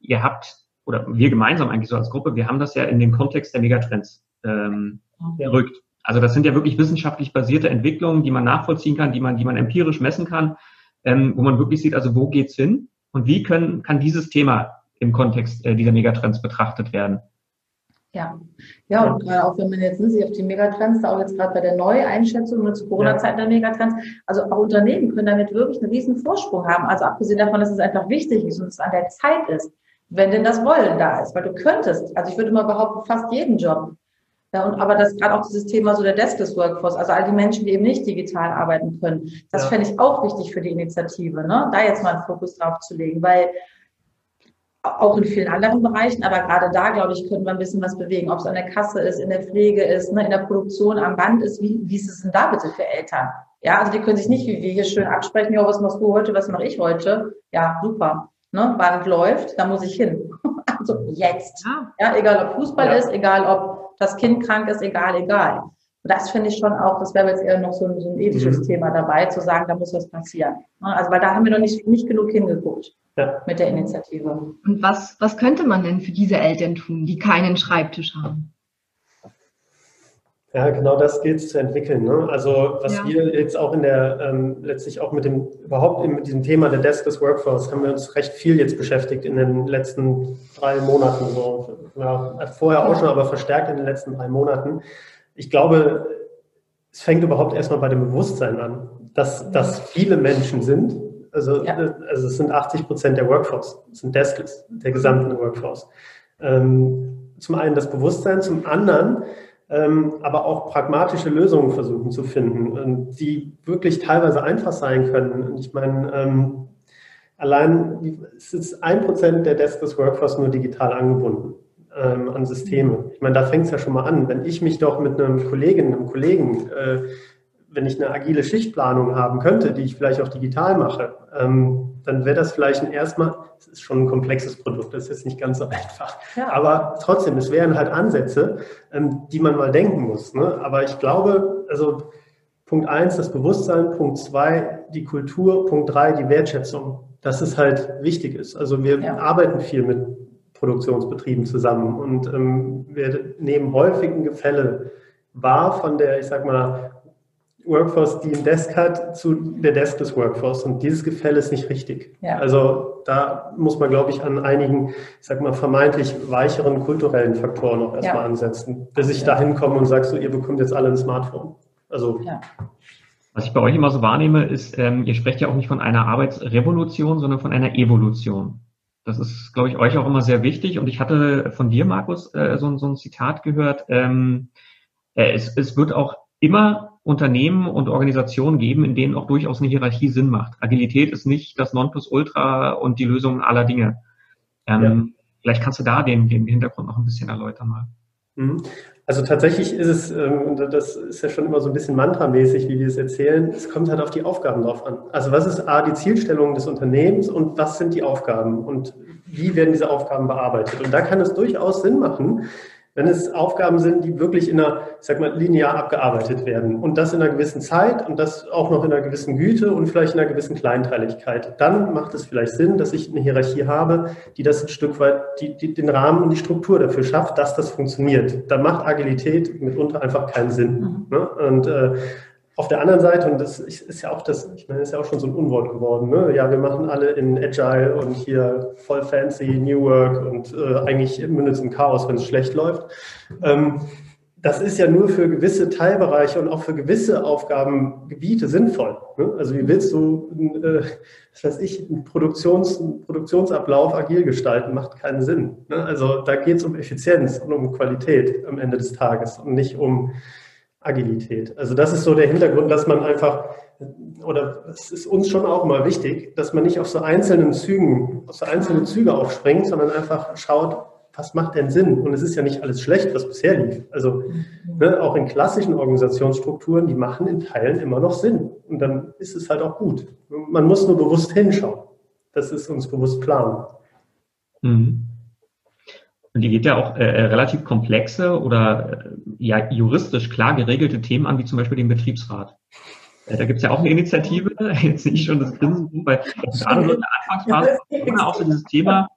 ihr habt, oder wir gemeinsam eigentlich so als Gruppe, wir haben das ja in den Kontext der Megatrends ähm, gerückt. Also das sind ja wirklich wissenschaftlich basierte Entwicklungen, die man nachvollziehen kann, die man, die man empirisch messen kann, ähm, wo man wirklich sieht, also wo geht's hin und wie können, kann dieses Thema im Kontext äh, dieser Megatrends betrachtet werden. Ja, ja, und gerade auch wenn man jetzt sich auf die Megatrends, da auch jetzt gerade bei der Neueinschätzung mit Corona-Zeiten der Megatrends, also auch Unternehmen können damit wirklich einen riesen Vorsprung haben. Also abgesehen davon, dass es einfach wichtig ist und es an der Zeit ist, wenn denn das Wollen da ist. Weil du könntest, also ich würde mal behaupten, fast jeden Job ja, und aber das gerade auch dieses Thema so der Deskless Workforce, also all die Menschen, die eben nicht digital arbeiten können, das ja. fände ich auch wichtig für die Initiative, ne? da jetzt mal einen Fokus drauf zu legen, weil auch in vielen anderen Bereichen, aber gerade da, glaube ich, können wir ein bisschen was bewegen, ob es an der Kasse ist, in der Pflege ist, ne, in der Produktion am Band ist, wie, wie ist es denn da bitte für Eltern? Ja, also die können sich nicht wie wir hier schön absprechen, ja, was machst du heute, was mache ich heute? Ja, super. Ne, Band läuft, da muss ich hin. *laughs* also jetzt. Ja, ja egal ob Fußball ja. ist, egal ob das Kind krank ist, egal, egal. Und das finde ich schon auch, das wäre jetzt eher noch so ein, so ein ethisches mhm. Thema dabei, zu sagen, da muss was passieren. Also, weil da haben wir noch nicht, nicht genug hingeguckt ja. mit der Initiative. Und was, was könnte man denn für diese Eltern tun, die keinen Schreibtisch haben? Ja, genau das gilt es zu entwickeln. Ne? Also was ja. wir jetzt auch in der, ähm, letztlich auch mit dem, überhaupt mit diesem Thema der Deskless Workforce haben wir uns recht viel jetzt beschäftigt in den letzten drei Monaten. So. Ja, vorher auch schon, aber verstärkt in den letzten drei Monaten. Ich glaube, es fängt überhaupt erstmal bei dem Bewusstsein an. dass das viele Menschen sind. Also, ja. also es sind 80 Prozent der Workforce, es sind Deskes, der gesamten Workforce. Ähm, zum einen das Bewusstsein, zum anderen aber auch pragmatische Lösungen versuchen zu finden, die wirklich teilweise einfach sein können. Und ich meine, ähm, allein es ist ein Prozent der Deskless Workforce nur digital angebunden ähm, an Systeme. Ich meine, da fängt es ja schon mal an. Wenn ich mich doch mit einem Kolleginnen, einem Kollegen äh, wenn ich eine agile Schichtplanung haben könnte, die ich vielleicht auch digital mache, ähm, dann wäre das vielleicht ein erstmal, es ist schon ein komplexes Produkt, das ist jetzt nicht ganz so *laughs* einfach. Ja. Aber trotzdem, es wären halt Ansätze, ähm, die man mal denken muss. Ne? Aber ich glaube, also Punkt eins, das Bewusstsein, Punkt zwei, die Kultur, Punkt drei, die Wertschätzung, dass es halt wichtig ist. Also wir ja. arbeiten viel mit Produktionsbetrieben zusammen und ähm, wir nehmen häufig ein Gefälle wahr von der, ich sag mal, Workforce, die ein Desk hat, zu der Desk des Workforce. Und dieses Gefälle ist nicht richtig. Ja. Also da muss man, glaube ich, an einigen, ich sag mal, vermeintlich weicheren kulturellen Faktoren noch erstmal ja. ansetzen, bis ich da hinkomme und sage, so, ihr bekommt jetzt alle ein Smartphone. Also. Ja. Was ich bei euch immer so wahrnehme, ist, ähm, ihr sprecht ja auch nicht von einer Arbeitsrevolution, sondern von einer Evolution. Das ist, glaube ich, euch auch immer sehr wichtig. Und ich hatte von dir, Markus, äh, so, so ein Zitat gehört. Ähm, äh, es, es wird auch immer Unternehmen und Organisationen geben, in denen auch durchaus eine Hierarchie Sinn macht. Agilität ist nicht das Nonplusultra und die Lösung aller Dinge. Ähm, ja. Vielleicht kannst du da den, den Hintergrund noch ein bisschen erläutern mal. Mhm. Also tatsächlich ist es, ähm, das ist ja schon immer so ein bisschen mantramäßig, wie wir es erzählen, es kommt halt auf die Aufgaben drauf an. Also was ist A, die Zielstellung des Unternehmens und was sind die Aufgaben und wie werden diese Aufgaben bearbeitet? Und da kann es durchaus Sinn machen, wenn es Aufgaben sind, die wirklich in einer, ich sag mal, linear abgearbeitet werden und das in einer gewissen Zeit und das auch noch in einer gewissen Güte und vielleicht in einer gewissen Kleinteiligkeit, dann macht es vielleicht Sinn, dass ich eine Hierarchie habe, die das ein Stück weit, die, die den Rahmen und die Struktur dafür schafft, dass das funktioniert. Da macht Agilität mitunter einfach keinen Sinn. Mhm. Ne? Und äh, auf der anderen Seite, und das ist ja auch das, ich meine, ist ja auch schon so ein Unwort geworden, ne? ja, wir machen alle in Agile und hier voll fancy New Work und äh, eigentlich mündet es im Chaos, wenn es schlecht läuft. Ähm, das ist ja nur für gewisse Teilbereiche und auch für gewisse Aufgabengebiete sinnvoll. Ne? Also wie willst du, äh, was weiß ich, einen, Produktions, einen Produktionsablauf agil gestalten, macht keinen Sinn. Ne? Also da geht es um Effizienz und um Qualität am Ende des Tages und nicht um Agilität. Also das ist so der Hintergrund, dass man einfach, oder es ist uns schon auch mal wichtig, dass man nicht auf so einzelnen Zügen, auf so einzelne Züge aufspringt, sondern einfach schaut, was macht denn Sinn? Und es ist ja nicht alles schlecht, was bisher lief. Also ne, auch in klassischen Organisationsstrukturen, die machen in Teilen immer noch Sinn. Und dann ist es halt auch gut. Man muss nur bewusst hinschauen. Das ist uns bewusst klar. Mhm. Und die geht ja auch äh, äh, relativ komplexe oder äh, ja juristisch klar geregelte Themen an, wie zum Beispiel den Betriebsrat. Äh, da gibt es ja auch eine Initiative, *laughs* jetzt sehe ich schon das Grinsen, weil gerade so in der Anfangsphase ohne auch so dieses Thema,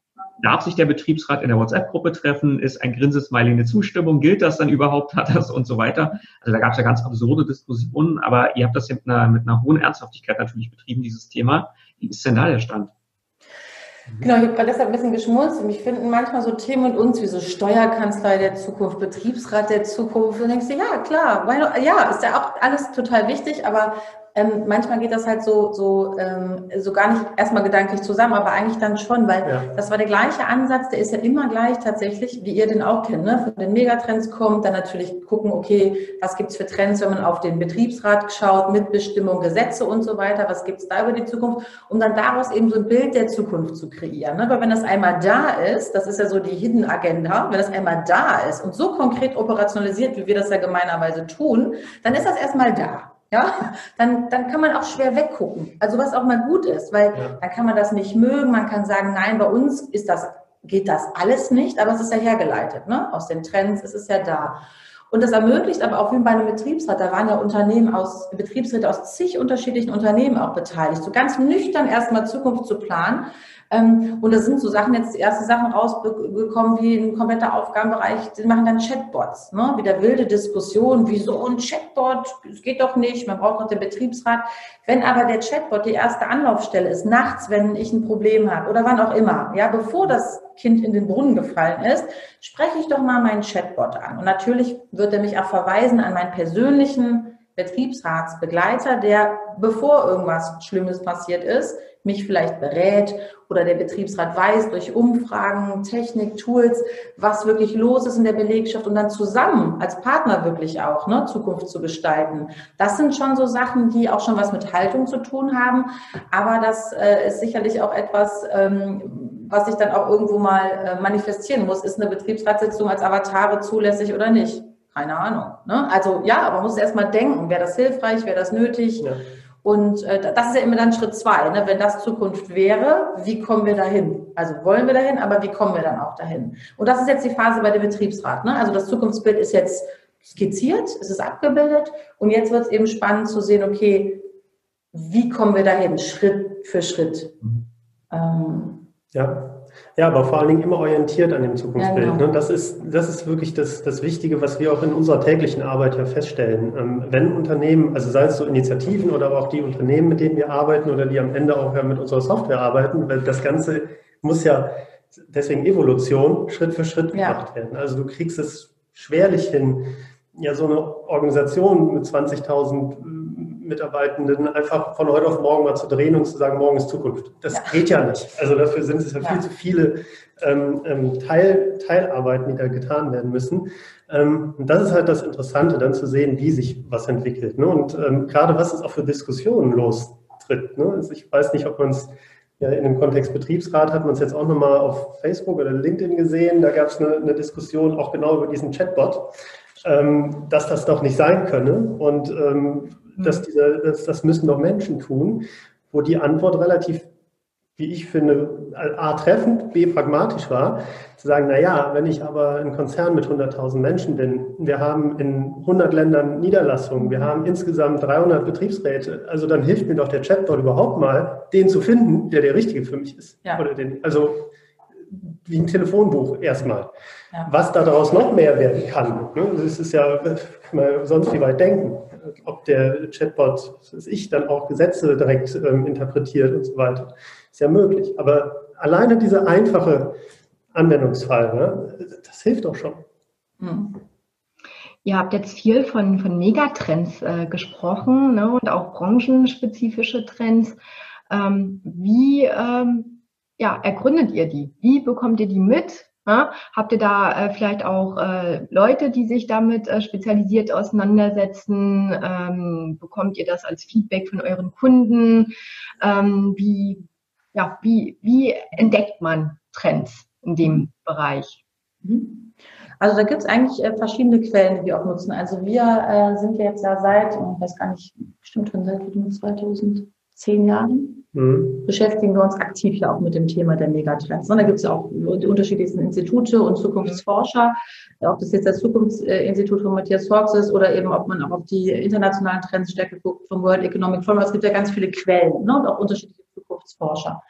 darf sich der Betriebsrat in der WhatsApp-Gruppe treffen, ist ein Grinsesmiley eine Zustimmung, gilt das dann überhaupt, hat das und so weiter. Also da gab es ja ganz absurde Diskussionen, aber ihr habt das ja mit einer, mit einer hohen Ernsthaftigkeit natürlich betrieben, dieses Thema. Wie ist denn da der Stand? Genau, ich habe gerade deshalb ein bisschen geschmunzelt. Mich finden manchmal so Themen und uns wie so Steuerkanzlei der Zukunft, Betriebsrat der Zukunft. Und denkst du, ja, klar, ja, ist ja auch alles total wichtig, aber ähm, manchmal geht das halt so, so, ähm, so gar nicht erstmal gedanklich zusammen, aber eigentlich dann schon, weil ja. das war der gleiche Ansatz, der ist ja immer gleich tatsächlich, wie ihr den auch kennt, ne? von den Megatrends kommt, dann natürlich gucken, okay, was gibt's für Trends, wenn man auf den Betriebsrat schaut, Mitbestimmung, Gesetze und so weiter, was gibt's da über die Zukunft, um dann daraus eben so ein Bild der Zukunft zu kreieren. Ne? Weil wenn das einmal da ist, das ist ja so die Hidden Agenda, wenn das einmal da ist und so konkret operationalisiert, wie wir das ja gemeinerweise tun, dann ist das erstmal da ja, dann, dann kann man auch schwer weggucken. Also was auch mal gut ist, weil ja. dann kann man das nicht mögen, man kann sagen, nein, bei uns ist das, geht das alles nicht, aber es ist ja hergeleitet, ne? Aus den Trends ist es ja da. Und das ermöglicht aber auch wie bei einem Betriebsrat, da waren ja Unternehmen aus, Betriebsräte aus zig unterschiedlichen Unternehmen auch beteiligt, so ganz nüchtern erstmal Zukunft zu planen. Ähm, und da sind so Sachen, jetzt die ersten Sachen rausgekommen, wie ein kompletter Aufgabenbereich, die machen dann Chatbots, ne? wieder wilde Diskussion, wieso ein Chatbot, es geht doch nicht, man braucht noch den Betriebsrat. Wenn aber der Chatbot die erste Anlaufstelle ist, nachts, wenn ich ein Problem habe oder wann auch immer, ja, bevor das Kind in den Brunnen gefallen ist, spreche ich doch mal meinen Chatbot an. Und natürlich wird er mich auch verweisen an meinen persönlichen Betriebsratsbegleiter, der, bevor irgendwas Schlimmes passiert ist, mich vielleicht berät oder der Betriebsrat weiß durch Umfragen, Technik, Tools, was wirklich los ist in der Belegschaft und dann zusammen als Partner wirklich auch ne, Zukunft zu gestalten. Das sind schon so Sachen, die auch schon was mit Haltung zu tun haben. Aber das äh, ist sicherlich auch etwas, ähm, was sich dann auch irgendwo mal äh, manifestieren muss. Ist eine Betriebsratssitzung als Avatare zulässig oder nicht? Keine Ahnung. Ne? Also ja, aber man muss erst mal denken, wäre das hilfreich, wäre das nötig? Ja. Und äh, das ist ja immer dann Schritt zwei. Ne? Wenn das Zukunft wäre, wie kommen wir dahin? Also wollen wir dahin, aber wie kommen wir dann auch dahin? Und das ist jetzt die Phase bei dem Betriebsrat. Ne? Also das Zukunftsbild ist jetzt skizziert, es ist abgebildet und jetzt wird es eben spannend zu sehen, okay, wie kommen wir dahin, Schritt für Schritt. Mhm. Ähm, ja. Ja, aber vor allen Dingen immer orientiert an dem Zukunftsbild. Ja, genau. Ne? Das, ist, das ist wirklich das, das Wichtige, was wir auch in unserer täglichen Arbeit ja feststellen. Ähm, wenn Unternehmen, also sei es so Initiativen oder auch die Unternehmen, mit denen wir arbeiten oder die am Ende auch mit unserer Software arbeiten, weil das Ganze muss ja deswegen Evolution Schritt für Schritt gemacht ja. werden. Also du kriegst es schwerlich hin, ja so eine Organisation mit 20.000 Mitarbeitenden einfach von heute auf morgen mal zu drehen und zu sagen, morgen ist Zukunft. Das ja. geht ja nicht. Also dafür sind es ja, ja. viel zu viele ähm, ähm, Teil, Teilarbeiten, die da getan werden müssen. Ähm, und das ist halt das Interessante, dann zu sehen, wie sich was entwickelt. Ne? Und ähm, gerade was es auch für Diskussionen lostritt. Ne? Also ich weiß nicht, ob man es ja, in dem Kontext Betriebsrat hat man es jetzt auch nochmal auf Facebook oder LinkedIn gesehen. Da gab es eine, eine, Diskussion auch genau über diesen Chatbot, ähm, dass das doch nicht sein könne. Und ähm, dass mhm. diese, das, das müssen doch Menschen tun, wo die Antwort relativ, wie ich finde, A, treffend, B, pragmatisch war, zu sagen, na ja, wenn ich aber ein Konzern mit 100.000 Menschen bin, wir haben in 100 Ländern Niederlassungen, wir haben insgesamt 300 Betriebsräte, also dann hilft mir doch der Chatbot überhaupt mal, den zu finden, der der richtige für mich ist. Ja. Oder den, also wie ein Telefonbuch erstmal. Ja. Was daraus noch mehr werden kann, ne? das ist ja, kann man sonst wie weit denken ob der Chatbot, das ich, dann auch Gesetze direkt ähm, interpretiert und so weiter. Ist ja möglich. Aber alleine dieser einfache Anwendungsfall, ne, das hilft doch schon. Hm. Ihr habt jetzt viel von, von Megatrends äh, gesprochen ne, und auch branchenspezifische Trends. Ähm, wie ähm, ja, ergründet ihr die? Wie bekommt ihr die mit? Ja, habt ihr da äh, vielleicht auch äh, Leute, die sich damit äh, spezialisiert auseinandersetzen? Ähm, bekommt ihr das als Feedback von euren Kunden? Ähm, wie, ja, wie, wie entdeckt man Trends in dem Bereich? Mhm. Also da gibt es eigentlich äh, verschiedene Quellen, die wir auch nutzen. Also wir äh, sind jetzt ja seit, ich weiß gar nicht, bestimmt schon seit 2010 Jahren mhm. beschäftigen wir uns aktiv ja auch mit dem Thema der Megatrends. Und da gibt es ja auch die unterschiedlichsten Institute und Zukunftsforscher, ob das jetzt das Zukunftsinstitut von Matthias Fox ist oder eben ob man auch auf die internationalen Trends stärker guckt vom World Economic Forum. Es gibt ja ganz viele Quellen ne, und auch unterschiedliche Zukunftsforscher.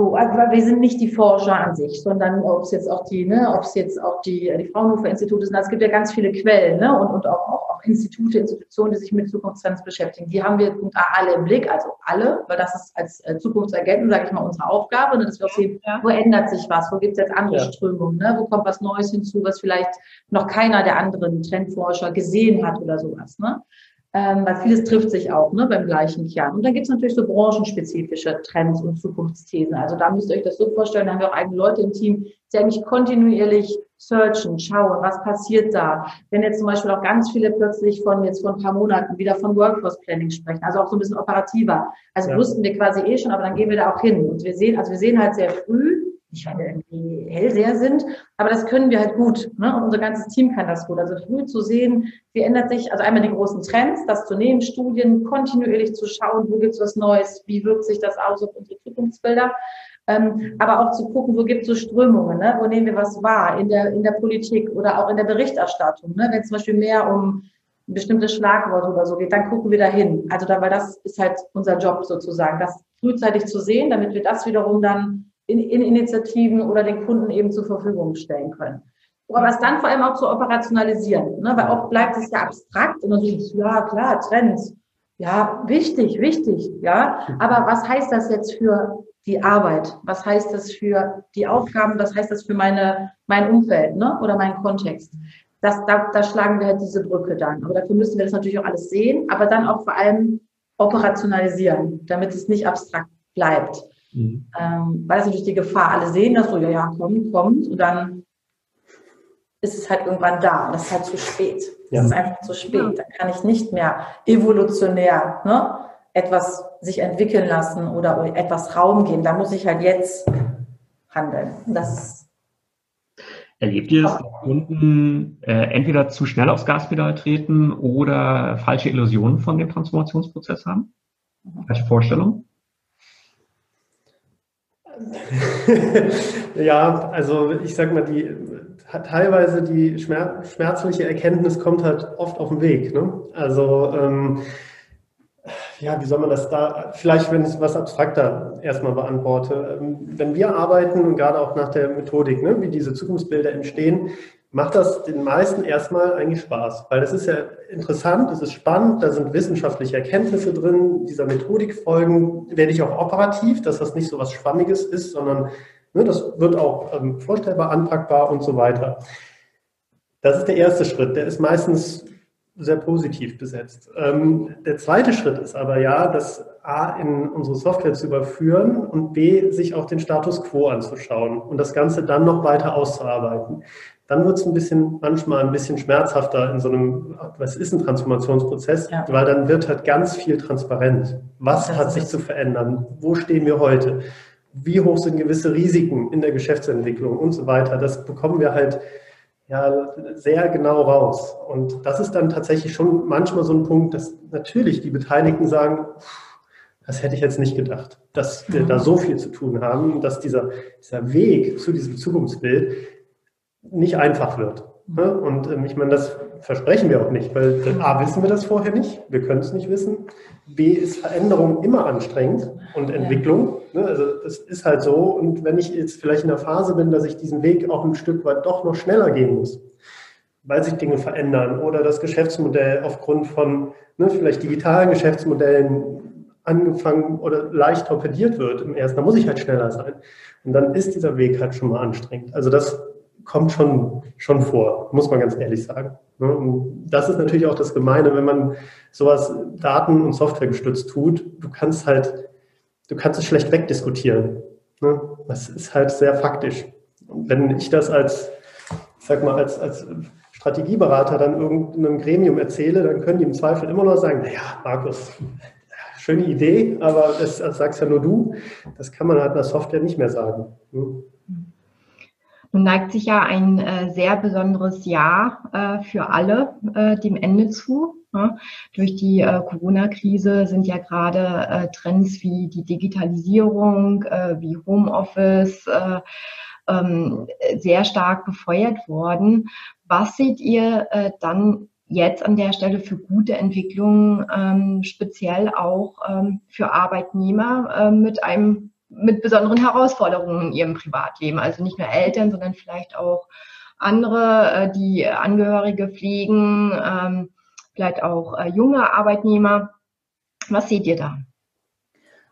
So, also wir sind nicht die Forscher an sich, sondern ob es jetzt auch die, ne, ob es jetzt auch die, die Fraunhofer Institute sind, es gibt ja ganz viele Quellen, ne, und, und auch, auch, auch Institute, Institutionen, die sich mit Zukunftstrends beschäftigen. Die haben wir alle im Blick, also alle, weil das ist als äh, Zukunftsagenten, sage ich mal, unsere Aufgabe, ne, dass wir auch sehen, wo ändert sich was, wo gibt es jetzt andere ja. Strömungen, ne, wo kommt was Neues hinzu, was vielleicht noch keiner der anderen Trendforscher gesehen hat oder sowas, ne ähm, weil vieles trifft sich auch ne, beim gleichen Kern. Und dann gibt es natürlich so branchenspezifische Trends und Zukunftsthesen. Also da müsst ihr euch das so vorstellen, da haben wir auch eigene Leute im Team, die eigentlich kontinuierlich searchen, schauen, was passiert da. Wenn jetzt zum Beispiel auch ganz viele plötzlich von jetzt vor ein paar Monaten wieder von Workforce Planning sprechen, also auch so ein bisschen operativer. Also ja. wussten wir quasi eh schon, aber dann gehen wir da auch hin. Und wir sehen, also wir sehen halt sehr früh, nicht weil wir irgendwie hellseher sind, aber das können wir halt gut. Ne? Und unser ganzes Team kann das gut. Also früh zu sehen, wie ändert sich, also einmal die großen Trends, das zu nehmen, Studien kontinuierlich zu schauen, wo gibt's was Neues, wie wirkt sich das aus auf unsere Zukunftsbilder. Ähm, aber auch zu gucken, wo gibt es so Strömungen, ne? wo nehmen wir was wahr in der, in der Politik oder auch in der Berichterstattung. Ne? Wenn zum Beispiel mehr um bestimmte Schlagworte oder so geht, dann gucken wir dahin. Also da, weil das ist halt unser Job sozusagen, das frühzeitig zu sehen, damit wir das wiederum dann in, in Initiativen oder den Kunden eben zur Verfügung stellen können. Aber es dann vor allem auch zu operationalisieren, ne? weil oft bleibt es ja abstrakt und dann so, ja klar, Trends, ja, wichtig, wichtig, ja. Aber was heißt das jetzt für die Arbeit? Was heißt das für die Aufgaben? Was heißt das für meine, mein Umfeld, ne? Oder meinen Kontext? das, da, da schlagen wir halt diese Brücke dann. Aber dafür müssen wir das natürlich auch alles sehen, aber dann auch vor allem operationalisieren, damit es nicht abstrakt bleibt. Mhm. Ähm, weil das natürlich die Gefahr, alle sehen das so, ja, ja, kommt, kommt, und dann ist es halt irgendwann da. Und das ist halt zu spät. Ja. Das ist einfach zu spät. Da kann ich nicht mehr evolutionär ne, etwas sich entwickeln lassen oder etwas Raum geben. Da muss ich halt jetzt handeln. Das Erlebt ihr es, dass Kunden äh, entweder zu schnell aufs Gaspedal treten oder falsche Illusionen von dem Transformationsprozess haben? Falsche Vorstellung? *laughs* ja, also ich sag mal, die teilweise die schmerzliche Erkenntnis kommt halt oft auf den Weg. Ne? Also ähm, ja, wie soll man das da, vielleicht wenn ich was abstrakter erstmal beantworte. Ähm, wenn wir arbeiten und gerade auch nach der Methodik, ne, wie diese Zukunftsbilder entstehen, macht das den meisten erstmal eigentlich Spaß, weil das ist ja interessant, es ist spannend, da sind wissenschaftliche Erkenntnisse drin, dieser Methodik folgen, werde ich auch operativ, dass das nicht so was Schwammiges ist, sondern ne, das wird auch ähm, vorstellbar, anpackbar und so weiter. Das ist der erste Schritt, der ist meistens sehr positiv besetzt. Ähm, der zweite Schritt ist aber ja, das A in unsere Software zu überführen und B sich auch den Status quo anzuschauen und das Ganze dann noch weiter auszuarbeiten dann wird es ein bisschen, manchmal ein bisschen schmerzhafter in so einem, was ist ein Transformationsprozess, ja. weil dann wird halt ganz viel transparent. Was das hat sich zu verändern? Wo stehen wir heute? Wie hoch sind gewisse Risiken in der Geschäftsentwicklung und so weiter? Das bekommen wir halt ja sehr genau raus. Und das ist dann tatsächlich schon manchmal so ein Punkt, dass natürlich die Beteiligten sagen, das hätte ich jetzt nicht gedacht, dass wir da so viel zu tun haben, dass dieser, dieser Weg zu diesem Zukunftsbild nicht einfach wird. Ne? Und ähm, ich meine, das versprechen wir auch nicht, weil A, wissen wir das vorher nicht, wir können es nicht wissen. B, ist Veränderung immer anstrengend und Entwicklung. Ne? Also das ist halt so. Und wenn ich jetzt vielleicht in der Phase bin, dass ich diesen Weg auch ein Stück weit doch noch schneller gehen muss, weil sich Dinge verändern oder das Geschäftsmodell aufgrund von ne, vielleicht digitalen Geschäftsmodellen angefangen oder leicht torpediert wird im ersten, da muss ich halt schneller sein. Und dann ist dieser Weg halt schon mal anstrengend. Also das kommt schon, schon vor, muss man ganz ehrlich sagen. Ne? Und das ist natürlich auch das Gemeine, wenn man sowas Daten- und Software gestützt tut. Du kannst halt, du kannst es schlecht wegdiskutieren. Ne? Das ist halt sehr faktisch. Und wenn ich das als, sag mal, als, als Strategieberater dann irgendeinem Gremium erzähle, dann können die im Zweifel immer noch sagen, naja, Markus, schöne Idee, aber das, das sagst ja nur du. Das kann man halt in der Software nicht mehr sagen. Nun neigt sich ja ein äh, sehr besonderes Jahr äh, für alle äh, dem Ende zu. Ne? Durch die äh, Corona-Krise sind ja gerade äh, Trends wie die Digitalisierung, äh, wie Homeoffice äh, ähm, sehr stark befeuert worden. Was seht ihr dann jetzt an der Stelle für gute Entwicklungen, ähm, speziell auch ähm, für Arbeitnehmer mit einem mit besonderen Herausforderungen in ihrem Privatleben. Also nicht nur Eltern, sondern vielleicht auch andere, äh, die Angehörige pflegen, ähm, vielleicht auch äh, junge Arbeitnehmer. Was seht ihr da?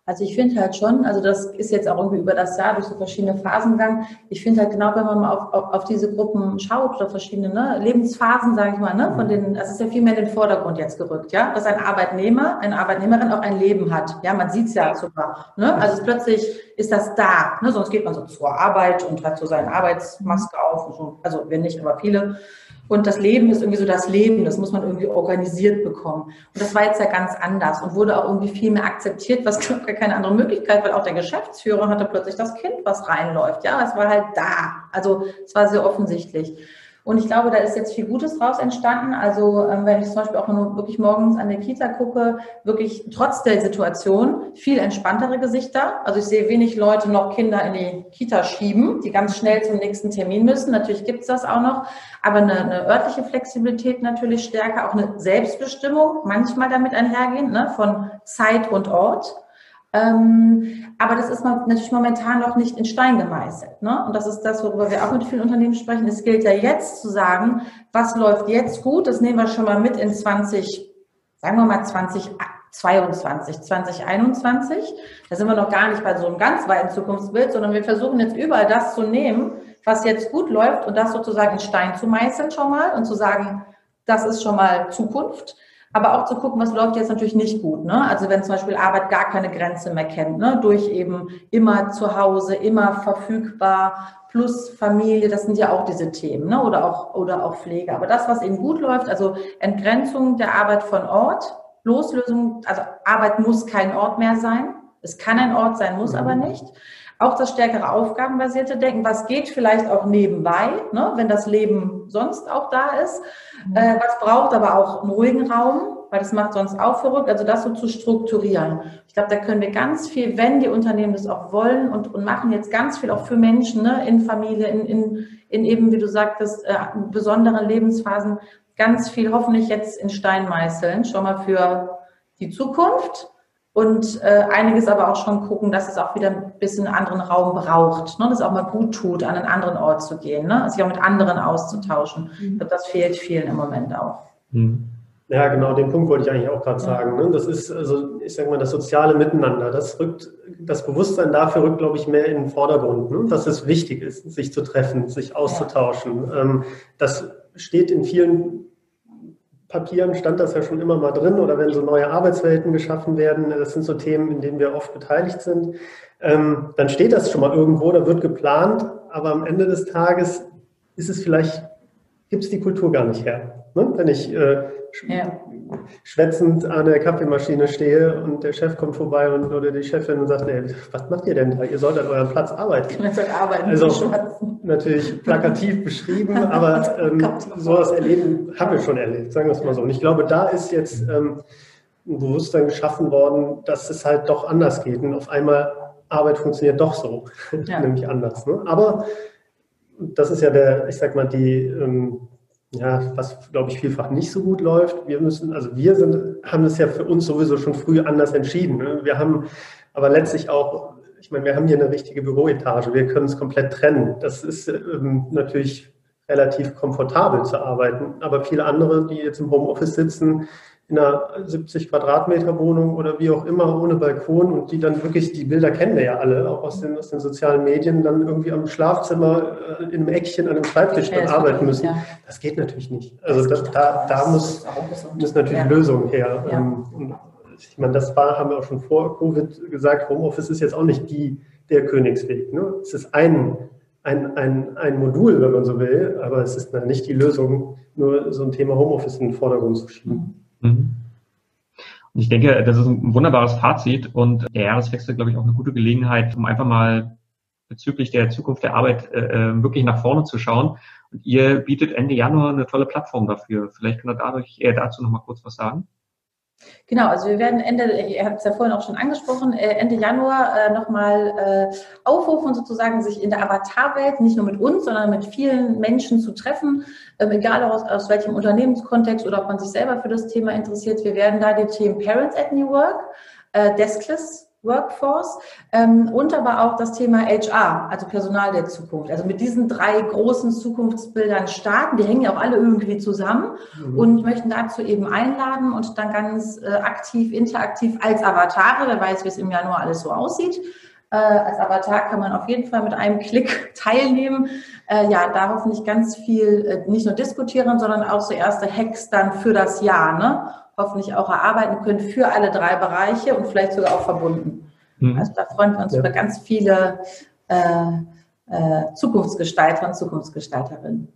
Also ich finde halt schon, also das ist jetzt auch irgendwie über das Jahr durch so verschiedene Phasen gegangen. Ich finde halt genau, wenn man mal auf, auf, auf diese Gruppen schaut oder verschiedene ne, Lebensphasen, sage ich mal, ne, von den, das ist ja viel mehr in den Vordergrund jetzt gerückt, ja, dass ein Arbeitnehmer, eine Arbeitnehmerin auch ein Leben hat. Ja, man sieht es ja sogar. Ne? Also plötzlich ist das da. Ne? Sonst geht man so zur Arbeit und hat so seine Arbeitsmaske auf und so. Also wir nicht, aber viele. Und das Leben ist irgendwie so das Leben, das muss man irgendwie organisiert bekommen. Und das war jetzt ja ganz anders und wurde auch irgendwie viel mehr akzeptiert, was gar keine andere Möglichkeit, weil auch der Geschäftsführer hatte plötzlich das Kind, was reinläuft. Ja, es war halt da. Also es war sehr offensichtlich. Und ich glaube, da ist jetzt viel Gutes draus entstanden. Also ähm, wenn ich zum Beispiel auch nur wirklich morgens an der Kita gucke, wirklich trotz der Situation viel entspanntere Gesichter. Also ich sehe wenig Leute noch Kinder in die Kita schieben, die ganz schnell zum nächsten Termin müssen. Natürlich gibt es das auch noch, aber eine, eine örtliche Flexibilität natürlich stärker, auch eine Selbstbestimmung manchmal damit einhergehen, ne, von Zeit und Ort. Ähm, aber das ist natürlich momentan noch nicht in Stein gemeißelt. Ne? Und das ist das, worüber wir auch mit vielen Unternehmen sprechen. Es gilt ja jetzt zu sagen, was läuft jetzt gut. Das nehmen wir schon mal mit in 20, sagen wir mal 20 22, 2021. Da sind wir noch gar nicht bei so einem ganz weiten Zukunftsbild, sondern wir versuchen jetzt überall das zu nehmen, was jetzt gut läuft und das sozusagen in Stein zu meißeln schon mal und zu sagen, das ist schon mal Zukunft. Aber auch zu gucken, was läuft jetzt natürlich nicht gut. Ne? Also wenn zum Beispiel Arbeit gar keine Grenze mehr kennt, ne? durch eben immer zu Hause, immer verfügbar, plus Familie, das sind ja auch diese Themen, ne? oder, auch, oder auch Pflege. Aber das, was eben gut läuft, also Entgrenzung der Arbeit von Ort, Loslösung, also Arbeit muss kein Ort mehr sein. Es kann ein Ort sein, muss mhm. aber nicht. Auch das stärkere aufgabenbasierte Denken, was geht vielleicht auch nebenbei, ne, wenn das Leben sonst auch da ist. Mhm. Äh, was braucht aber auch einen ruhigen Raum, weil das macht sonst auch verrückt. Also das so zu strukturieren. Ich glaube, da können wir ganz viel, wenn die Unternehmen das auch wollen und, und machen jetzt ganz viel auch für Menschen ne, in Familie, in, in, in eben, wie du sagtest, äh, besonderen Lebensphasen, ganz viel hoffentlich jetzt in Stein meißeln, schon mal für die Zukunft und äh, einiges aber auch schon gucken, dass es auch wieder ein bisschen einen anderen Raum braucht, ne? dass es auch mal gut tut, an einen anderen Ort zu gehen, ne? sich auch mit anderen auszutauschen. Mhm. Ich glaube, das fehlt vielen im Moment auch. Mhm. Ja, genau, den Punkt wollte ich eigentlich auch gerade sagen. Ne? Das ist, also ich sage mal, das soziale Miteinander. Das rückt, das Bewusstsein dafür rückt, glaube ich, mehr in den Vordergrund, ne? dass es wichtig ist, sich zu treffen, sich auszutauschen. Ja. Ähm, das steht in vielen Papieren stand das ja schon immer mal drin oder wenn so neue Arbeitswelten geschaffen werden, das sind so Themen, in denen wir oft beteiligt sind, ähm, dann steht das schon mal irgendwo, da wird geplant, aber am Ende des Tages ist es vielleicht, gibt es die Kultur gar nicht her. Ne? Wenn ich äh, ja. schwätzend an der Kaffeemaschine stehe und der Chef kommt vorbei und, oder die Chefin und sagt, ey, was macht ihr denn da? Ihr sollt an eurem Platz arbeiten. Ihr sollt arbeiten, also natürlich plakativ beschrieben, *laughs* aber ähm, sowas erleben, haben wir schon erlebt, sagen wir es mal so. Und ich glaube, da ist jetzt ähm, ein Bewusstsein geschaffen worden, dass es halt doch anders geht. Und auf einmal Arbeit funktioniert doch so, *laughs* ja. nämlich anders. Ne? Aber das ist ja der, ich sag mal, die ähm, ja, was glaube ich vielfach nicht so gut läuft. Wir müssen, also wir sind, haben es ja für uns sowieso schon früh anders entschieden. Ne? Wir haben aber letztlich auch, ich meine, wir haben hier eine richtige Büroetage. Wir können es komplett trennen. Das ist ähm, natürlich relativ komfortabel zu arbeiten. Aber viele andere, die jetzt im Homeoffice sitzen, in einer 70 Quadratmeter Wohnung oder wie auch immer ohne Balkon und die dann wirklich, die Bilder kennen wir ja alle, auch aus den, aus den sozialen Medien, dann irgendwie am Schlafzimmer äh, in einem Eckchen an einem Schreibtisch ja, dann arbeiten müssen. Ja. Das geht natürlich nicht. Also da, da, da muss, muss natürlich ja. Lösung her. Ähm, und ich meine, das war, haben wir auch schon vor Covid gesagt, Homeoffice ist jetzt auch nicht die, der Königsweg. Ne? Es ist ein, ein, ein, ein Modul, wenn man so will, aber es ist nicht die Lösung, nur so ein Thema Homeoffice in den Vordergrund zu schieben. Mhm. Und ich denke, das ist ein wunderbares Fazit und der Jahreswechsel, glaube ich, auch eine gute Gelegenheit, um einfach mal bezüglich der Zukunft der Arbeit äh, äh wirklich nach vorne zu schauen. Und ihr bietet Ende Januar eine tolle Plattform dafür. Vielleicht könnt ihr dadurch, äh, dazu noch mal kurz was sagen. Genau, also wir werden Ende, ihr habt es ja vorhin auch schon angesprochen, äh, Ende Januar äh, nochmal äh, aufrufen, sozusagen sich in der Avatarwelt nicht nur mit uns, sondern mit vielen Menschen zu treffen, ähm, egal aus, aus welchem Unternehmenskontext oder ob man sich selber für das Thema interessiert. Wir werden da die Themen Parents at New Work, Deskless Workforce ähm, und aber auch das Thema HR, also Personal der Zukunft. Also mit diesen drei großen Zukunftsbildern starten, die hängen ja auch alle irgendwie zusammen mhm. und möchten dazu eben einladen und dann ganz äh, aktiv, interaktiv als Avatare, wer weiß, wie es im Januar alles so aussieht. Äh, als Avatar kann man auf jeden Fall mit einem Klick *laughs* teilnehmen. Äh, ja, da hoffentlich ganz viel äh, nicht nur diskutieren, sondern auch so erste Hacks dann für das Jahr. Ne? Hoffentlich auch erarbeiten können für alle drei Bereiche und vielleicht sogar auch verbunden. Mhm. Also da freuen wir uns ja. über ganz viele äh, äh, Zukunftsgestalter und Zukunftsgestalterinnen.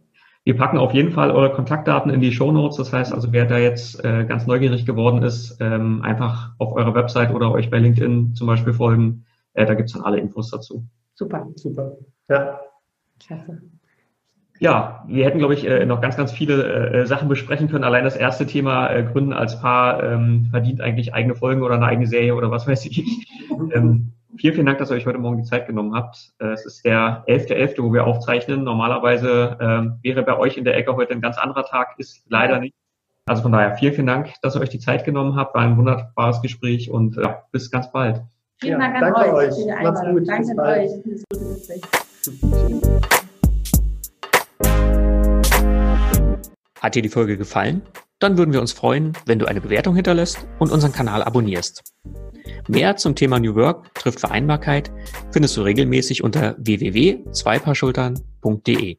Wir packen auf jeden Fall eure Kontaktdaten in die Show Notes. Das heißt also, wer da jetzt äh, ganz neugierig geworden ist, ähm, einfach auf eurer Website oder euch bei LinkedIn zum Beispiel folgen. Äh, da gibt's dann alle Infos dazu. Super. Super. Ja. Klasse. Ja, wir hätten, glaube ich, äh, noch ganz, ganz viele äh, Sachen besprechen können. Allein das erste Thema äh, Gründen als Paar ähm, verdient eigentlich eigene Folgen oder eine eigene Serie oder was *laughs* weiß ich. ähm, vielen, vielen Dank, dass ihr euch heute Morgen die Zeit genommen habt. es ist der 11.11., .11., wo wir aufzeichnen. Normalerweise ähm, wäre bei euch in der Ecke heute ein ganz anderer Tag, ist leider nicht. Also von daher vielen, vielen Dank, dass ihr euch die Zeit genommen habt. War ein wunderbares Gespräch und ja, bis ganz bald. Vielen ja, Dank an euch. euch. Macht's gut. Danke an euch. Das gute Gespräch. Hat dir die Folge gefallen? Dann würden wir uns freuen, wenn du eine Bewertung hinterlässt und unseren Kanal abonnierst. Mehr zum Thema New Work trifft Vereinbarkeit findest du regelmäßig unter www.zweipaarschultern.de.